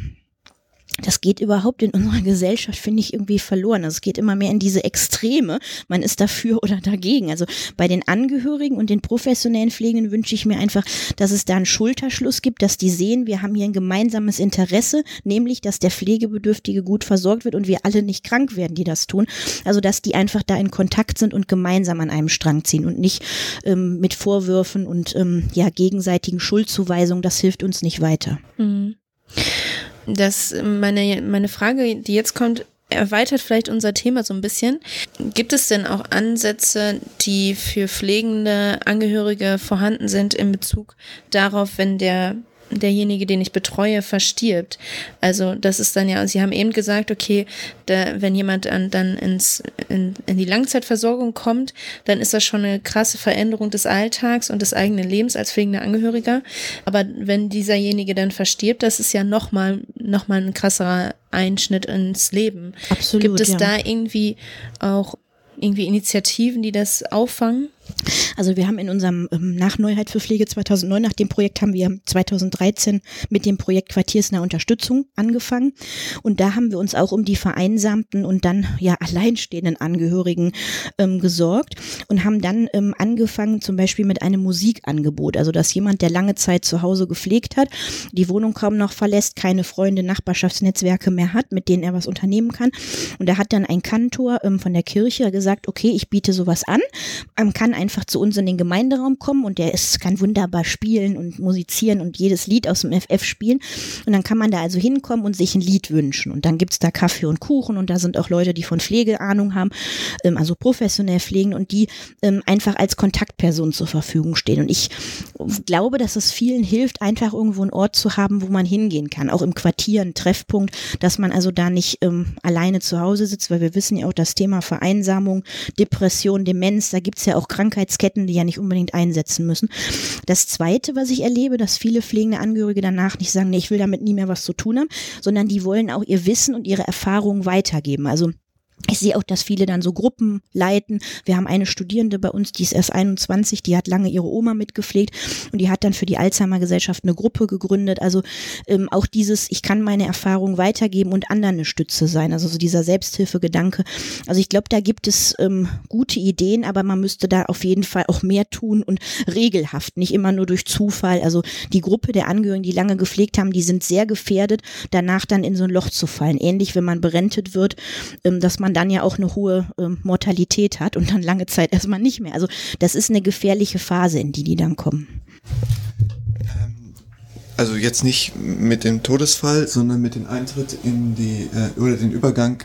Speaker 4: das geht überhaupt in unserer Gesellschaft, finde ich, irgendwie verloren. Also es geht immer mehr in diese Extreme. Man ist dafür oder dagegen. Also bei den Angehörigen und den professionellen Pflegenden wünsche ich mir einfach, dass es da einen Schulterschluss gibt, dass die sehen, wir haben hier ein gemeinsames Interesse, nämlich, dass der Pflegebedürftige gut versorgt wird und wir alle nicht krank werden, die das tun. Also dass die einfach da in Kontakt sind und gemeinsam an einem Strang ziehen und nicht ähm, mit Vorwürfen und ähm, ja gegenseitigen Schuldzuweisungen. Das hilft uns nicht weiter. Mhm
Speaker 1: dass meine, meine Frage, die jetzt kommt, erweitert vielleicht unser Thema so ein bisschen. Gibt es denn auch Ansätze, die für pflegende Angehörige vorhanden sind in Bezug darauf, wenn der derjenige, den ich betreue, verstirbt. Also das ist dann ja, Sie haben eben gesagt, okay, da, wenn jemand an, dann ins, in, in die Langzeitversorgung kommt, dann ist das schon eine krasse Veränderung des Alltags und des eigenen Lebens als pflegender Angehöriger. Aber wenn dieserjenige dann verstirbt, das ist ja nochmal noch mal ein krasserer Einschnitt ins Leben.
Speaker 4: Absolut.
Speaker 1: Gibt es
Speaker 4: ja.
Speaker 1: da irgendwie auch irgendwie Initiativen, die das auffangen?
Speaker 4: Also wir haben in unserem ähm, nach für Pflege 2009, nach dem Projekt haben wir 2013 mit dem Projekt Quartiersnahe Unterstützung angefangen. Und da haben wir uns auch um die vereinsamten und dann ja alleinstehenden Angehörigen ähm, gesorgt und haben dann ähm, angefangen zum Beispiel mit einem Musikangebot. Also dass jemand, der lange Zeit zu Hause gepflegt hat, die Wohnung kaum noch verlässt, keine Freunde, Nachbarschaftsnetzwerke mehr hat, mit denen er was unternehmen kann. Und da hat dann ein Kantor ähm, von der Kirche gesagt, okay, ich biete sowas an, ähm, kann einfach zu uns in den Gemeinderaum kommen und der ist, kann wunderbar spielen und musizieren und jedes Lied aus dem FF spielen. Und dann kann man da also hinkommen und sich ein Lied wünschen. Und dann gibt's da Kaffee und Kuchen und da sind auch Leute, die von Pflege Ahnung haben, ähm, also professionell pflegen und die ähm, einfach als Kontaktperson zur Verfügung stehen. Und ich glaube, dass es vielen hilft, einfach irgendwo einen Ort zu haben, wo man hingehen kann, auch im Quartier, ein Treffpunkt, dass man also da nicht ähm, alleine zu Hause sitzt, weil wir wissen ja auch das Thema Vereinsamung, Depression, Demenz, da gibt's ja auch Krankheitsketten, die ja nicht unbedingt einsetzen müssen. Das Zweite, was ich erlebe, dass viele pflegende Angehörige danach nicht sagen, nee, ich will damit nie mehr was zu tun haben, sondern die wollen auch ihr Wissen und ihre Erfahrungen weitergeben. Also ich sehe auch, dass viele dann so Gruppen leiten. Wir haben eine Studierende bei uns, die ist erst 21, die hat lange ihre Oma mitgepflegt und die hat dann für die Alzheimer Gesellschaft eine Gruppe gegründet. Also ähm, auch dieses, ich kann meine Erfahrungen weitergeben und anderen eine Stütze sein. Also so dieser Selbsthilfegedanke. Also ich glaube, da gibt es ähm, gute Ideen, aber man müsste da auf jeden Fall auch mehr tun und regelhaft, nicht immer nur durch Zufall. Also die Gruppe der Angehörigen, die lange gepflegt haben, die sind sehr gefährdet, danach dann in so ein Loch zu fallen. Ähnlich, wenn man berentet wird, ähm, dass man dann ja auch eine hohe ähm, Mortalität hat und dann lange Zeit erstmal nicht mehr. Also das ist eine gefährliche Phase, in die die dann kommen.
Speaker 3: Also jetzt nicht mit dem Todesfall, sondern mit dem Eintritt in die äh, oder den Übergang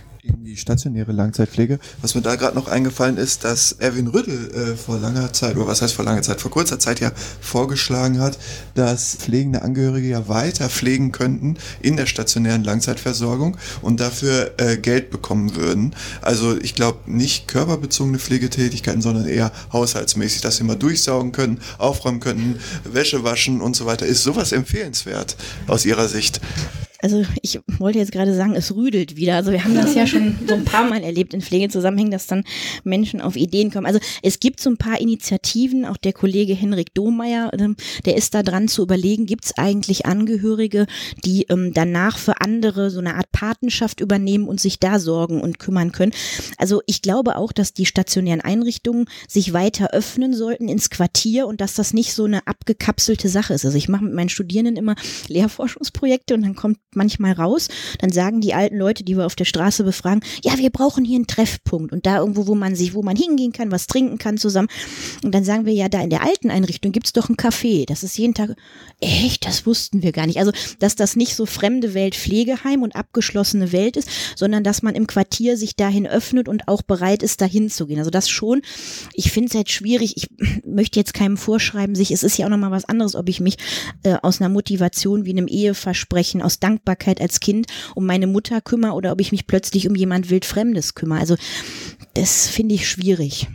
Speaker 3: die stationäre Langzeitpflege. Was mir da gerade noch eingefallen ist, dass Erwin Rüttel äh, vor langer Zeit, oder was heißt vor langer Zeit, vor kurzer Zeit ja vorgeschlagen hat, dass pflegende Angehörige ja weiter pflegen könnten in der stationären Langzeitversorgung und dafür äh, Geld bekommen würden. Also ich glaube nicht körperbezogene Pflegetätigkeiten, sondern eher haushaltsmäßig, dass sie mal durchsaugen können, aufräumen können, Wäsche waschen und so weiter. Ist sowas empfehlenswert aus Ihrer Sicht?
Speaker 4: Also ich wollte jetzt gerade sagen, es rüdelt wieder. Also wir haben das ja schon so ein paar Mal erlebt in Pflegezusammenhängen, dass dann Menschen auf Ideen kommen. Also es gibt so ein paar Initiativen, auch der Kollege Henrik Domeyer, ähm, der ist da dran zu überlegen, gibt es eigentlich Angehörige, die ähm, danach für andere so eine Art Patenschaft übernehmen und sich da sorgen und kümmern können. Also ich glaube auch, dass die stationären Einrichtungen sich weiter öffnen sollten ins Quartier und dass das nicht so eine abgekapselte Sache ist. Also ich mache mit meinen Studierenden immer Lehrforschungsprojekte und dann kommt manchmal raus, dann sagen die alten Leute, die wir auf der Straße befragen, ja, wir brauchen hier einen Treffpunkt und da irgendwo, wo man sich, wo man hingehen kann, was trinken kann zusammen. Und dann sagen wir ja, da in der alten Einrichtung gibt's doch ein Café. Das ist jeden Tag, echt, das wussten wir gar nicht. Also, dass das nicht so fremde Welt Pflegeheim und abgeschlossene Welt ist, sondern dass man im Quartier sich dahin öffnet und auch bereit ist, dahin zu gehen. Also das schon. Ich finde es halt schwierig. Ich möchte jetzt keinem vorschreiben, sich, es ist ja auch nochmal was anderes, ob ich mich äh, aus einer Motivation wie einem Eheversprechen, aus Dankbarkeit als Kind um meine Mutter kümmere oder ob ich mich plötzlich um jemand wildfremdes kümmere. Also das finde ich schwierig.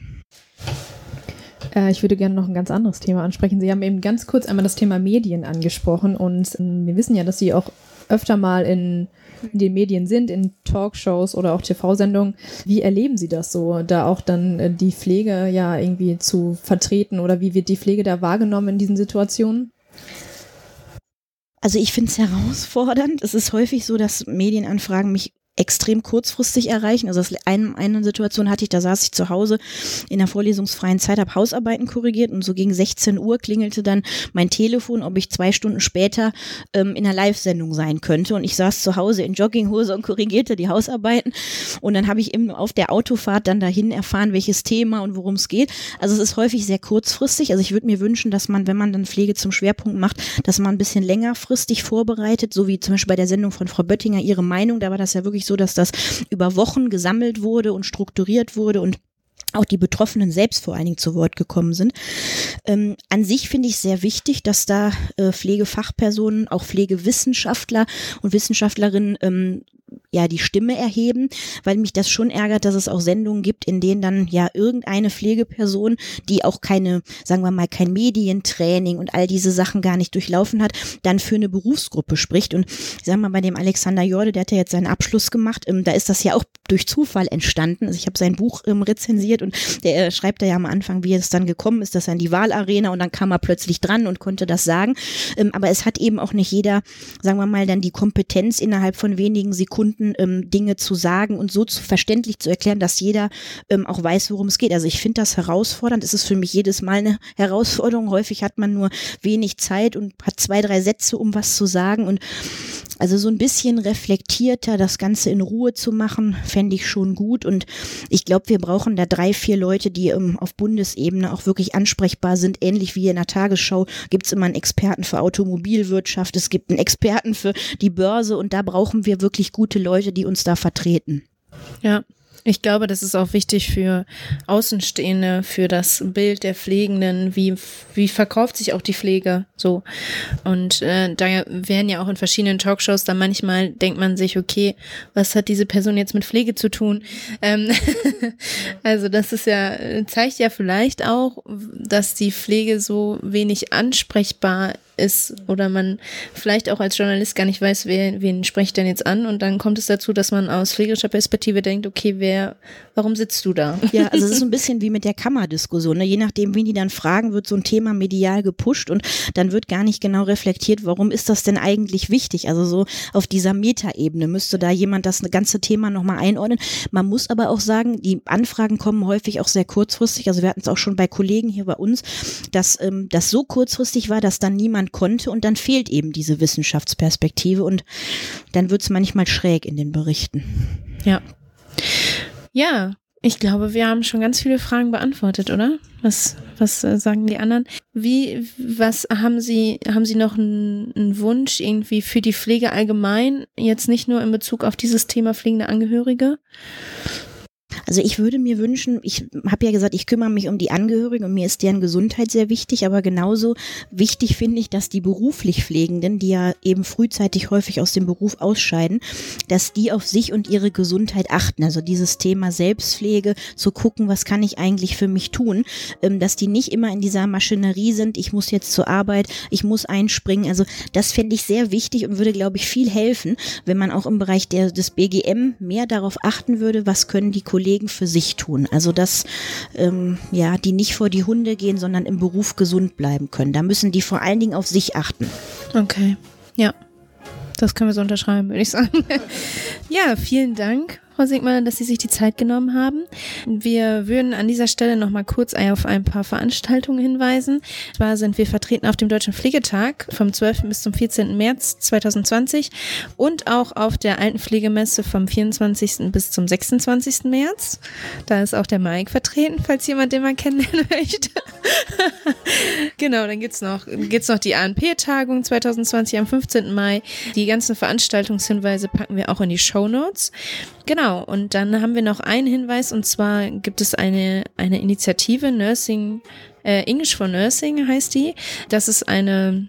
Speaker 5: Äh, ich würde gerne noch ein ganz anderes Thema ansprechen. Sie haben eben ganz kurz einmal das Thema Medien angesprochen und ähm, wir wissen ja, dass Sie auch öfter mal in, in den Medien sind, in Talkshows oder auch TV-Sendungen. Wie erleben Sie das so, da auch dann äh, die Pflege ja irgendwie zu vertreten oder wie wird die Pflege da wahrgenommen in diesen Situationen?
Speaker 4: Also ich finde es herausfordernd. Es ist häufig so, dass Medienanfragen mich extrem kurzfristig erreichen. Also eine, eine Situation hatte ich, da saß ich zu Hause in der vorlesungsfreien Zeit, habe Hausarbeiten korrigiert und so gegen 16 Uhr klingelte dann mein Telefon, ob ich zwei Stunden später ähm, in einer Live-Sendung sein könnte. Und ich saß zu Hause in Jogginghose und korrigierte die Hausarbeiten. Und dann habe ich eben auf der Autofahrt dann dahin erfahren, welches Thema und worum es geht. Also es ist häufig sehr kurzfristig. Also ich würde mir wünschen, dass man, wenn man dann Pflege zum Schwerpunkt macht, dass man ein bisschen längerfristig vorbereitet, so wie zum Beispiel bei der Sendung von Frau Böttinger ihre Meinung, da war das ja wirklich so so, dass das über Wochen gesammelt wurde und strukturiert wurde und auch die Betroffenen selbst vor allen Dingen zu Wort gekommen sind. Ähm, an sich finde ich sehr wichtig, dass da äh, Pflegefachpersonen, auch Pflegewissenschaftler und Wissenschaftlerinnen ähm, ja die Stimme erheben, weil mich das schon ärgert, dass es auch Sendungen gibt, in denen dann ja irgendeine Pflegeperson, die auch keine, sagen wir mal, kein Medientraining und all diese Sachen gar nicht durchlaufen hat, dann für eine Berufsgruppe spricht. Und ich sag mal, bei dem Alexander Jorde, der hat ja jetzt seinen Abschluss gemacht, ähm, da ist das ja auch durch Zufall entstanden. Also ich habe sein Buch ähm, rezensiert und der äh, schreibt da ja am Anfang, wie es dann gekommen ist, dass er in die Wahlarena und dann kam er plötzlich dran und konnte das sagen. Ähm, aber es hat eben auch nicht jeder, sagen wir mal, dann die Kompetenz innerhalb von wenigen Sekunden Minuten ähm, Dinge zu sagen und so zu, verständlich zu erklären, dass jeder ähm, auch weiß, worum es geht. Also ich finde das herausfordernd. Es ist für mich jedes Mal eine Herausforderung. Häufig hat man nur wenig Zeit und hat zwei, drei Sätze, um was zu sagen. Und also so ein bisschen reflektierter das Ganze in Ruhe zu machen, fände ich schon gut. Und ich glaube, wir brauchen da drei, vier Leute, die ähm, auf Bundesebene auch wirklich ansprechbar sind. Ähnlich wie in der Tagesschau gibt es immer einen Experten für Automobilwirtschaft, es gibt einen Experten für die Börse und da brauchen wir wirklich gute Leute, die uns da vertreten.
Speaker 1: Ja, ich glaube, das ist auch wichtig für Außenstehende, für das Bild der Pflegenden. Wie, wie verkauft sich auch die Pflege so? Und äh, da werden ja auch in verschiedenen Talkshows dann manchmal denkt man sich, okay, was hat diese Person jetzt mit Pflege zu tun? Ähm also das ist ja, zeigt ja vielleicht auch, dass die Pflege so wenig ansprechbar ist oder man vielleicht auch als Journalist gar nicht weiß, wer, wen spricht denn jetzt an und dann kommt es dazu, dass man aus pflegerischer Perspektive denkt, okay, wer, warum sitzt du da?
Speaker 4: Ja, also es ist ein bisschen wie mit der Kammerdiskussion. Ne? Je nachdem, wen die dann fragen, wird so ein Thema medial gepusht und dann wird gar nicht genau reflektiert, warum ist das denn eigentlich wichtig? Also so auf dieser Metaebene müsste da jemand das ganze Thema nochmal einordnen. Man muss aber auch sagen, die Anfragen kommen häufig auch sehr kurzfristig. Also wir hatten es auch schon bei Kollegen hier bei uns, dass ähm, das so kurzfristig war, dass dann niemand konnte und dann fehlt eben diese Wissenschaftsperspektive und dann wird es manchmal schräg in den Berichten.
Speaker 1: Ja. Ja, ich glaube, wir haben schon ganz viele Fragen beantwortet, oder? Was, was äh, sagen die anderen? Wie, was haben Sie, haben Sie noch einen, einen, Wunsch irgendwie für die Pflege allgemein? Jetzt nicht nur in Bezug auf dieses Thema pflegende Angehörige?
Speaker 4: Also ich würde mir wünschen, ich habe ja gesagt, ich kümmere mich um die Angehörigen und mir ist deren Gesundheit sehr wichtig, aber genauso wichtig finde ich, dass die beruflich Pflegenden, die ja eben frühzeitig häufig aus dem Beruf ausscheiden, dass die auf sich und ihre Gesundheit achten. Also dieses Thema Selbstpflege, zu gucken, was kann ich eigentlich für mich tun, ähm, dass die nicht immer in dieser Maschinerie sind, ich muss jetzt zur Arbeit, ich muss einspringen. Also das fände ich sehr wichtig und würde, glaube ich, viel helfen, wenn man auch im Bereich der, des BGM mehr darauf achten würde, was können die Kollegen Kollegen für sich tun. Also dass ähm, ja, die nicht vor die Hunde gehen, sondern im Beruf gesund bleiben können. Da müssen die vor allen Dingen auf sich achten.
Speaker 1: Okay, ja. Das können wir so unterschreiben, würde ich sagen. ja, vielen Dank Frau Sigmar, dass Sie sich die Zeit genommen haben. Wir würden an dieser Stelle noch mal kurz auf ein paar Veranstaltungen hinweisen. Zwar sind wir vertreten auf dem Deutschen Pflegetag vom 12. bis zum 14. März 2020 und auch auf der Altenpflegemesse vom 24. bis zum 26. März. Da ist auch der Mike vertreten, falls jemand den mal kennenlernen möchte. genau, dann gibt's noch, gibt's noch die ANP-Tagung 2020 am 15. Mai. Die ganzen Veranstaltungshinweise packen wir auch in die Show Notes. Genau, und dann haben wir noch einen Hinweis und zwar gibt es eine, eine Initiative, Nursing, äh, English for Nursing heißt die. Das ist eine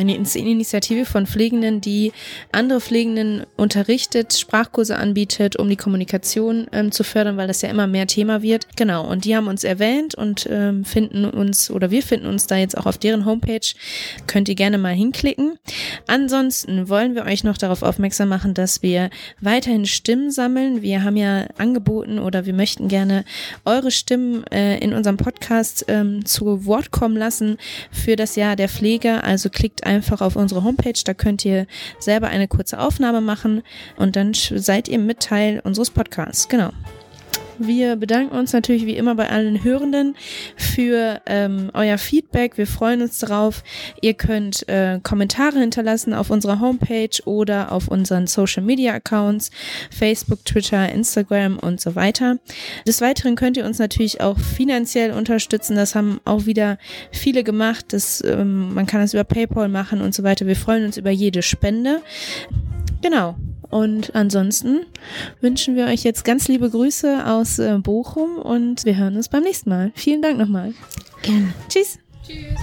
Speaker 1: eine Initiative von Pflegenden, die andere Pflegenden unterrichtet, Sprachkurse anbietet, um die Kommunikation ähm, zu fördern, weil das ja immer mehr Thema wird. Genau, und die haben uns erwähnt und ähm, finden uns oder wir finden uns da jetzt auch auf deren Homepage. Könnt ihr gerne mal hinklicken. Ansonsten wollen wir euch noch darauf aufmerksam machen, dass wir weiterhin Stimmen sammeln. Wir haben ja angeboten oder wir möchten gerne eure Stimmen äh, in unserem Podcast ähm, zu Wort kommen lassen für das Jahr der Pflege. Also klickt einfach auf unsere Homepage, da könnt ihr selber eine kurze Aufnahme machen und dann seid ihr mit Teil unseres Podcasts. Genau. Wir bedanken uns natürlich wie immer bei allen Hörenden für ähm, euer Feedback. Wir freuen uns darauf. Ihr könnt äh, Kommentare hinterlassen auf unserer Homepage oder auf unseren Social Media Accounts, Facebook, Twitter, Instagram und so weiter. Des Weiteren könnt ihr uns natürlich auch finanziell unterstützen. Das haben auch wieder viele gemacht. Das, ähm, man kann das über PayPal machen und so weiter. Wir freuen uns über jede Spende. Genau. Und ansonsten wünschen wir euch jetzt ganz liebe Grüße aus äh, Bochum und wir hören uns beim nächsten Mal. Vielen Dank nochmal.
Speaker 4: Gerne.
Speaker 1: Tschüss.
Speaker 2: Tschüss.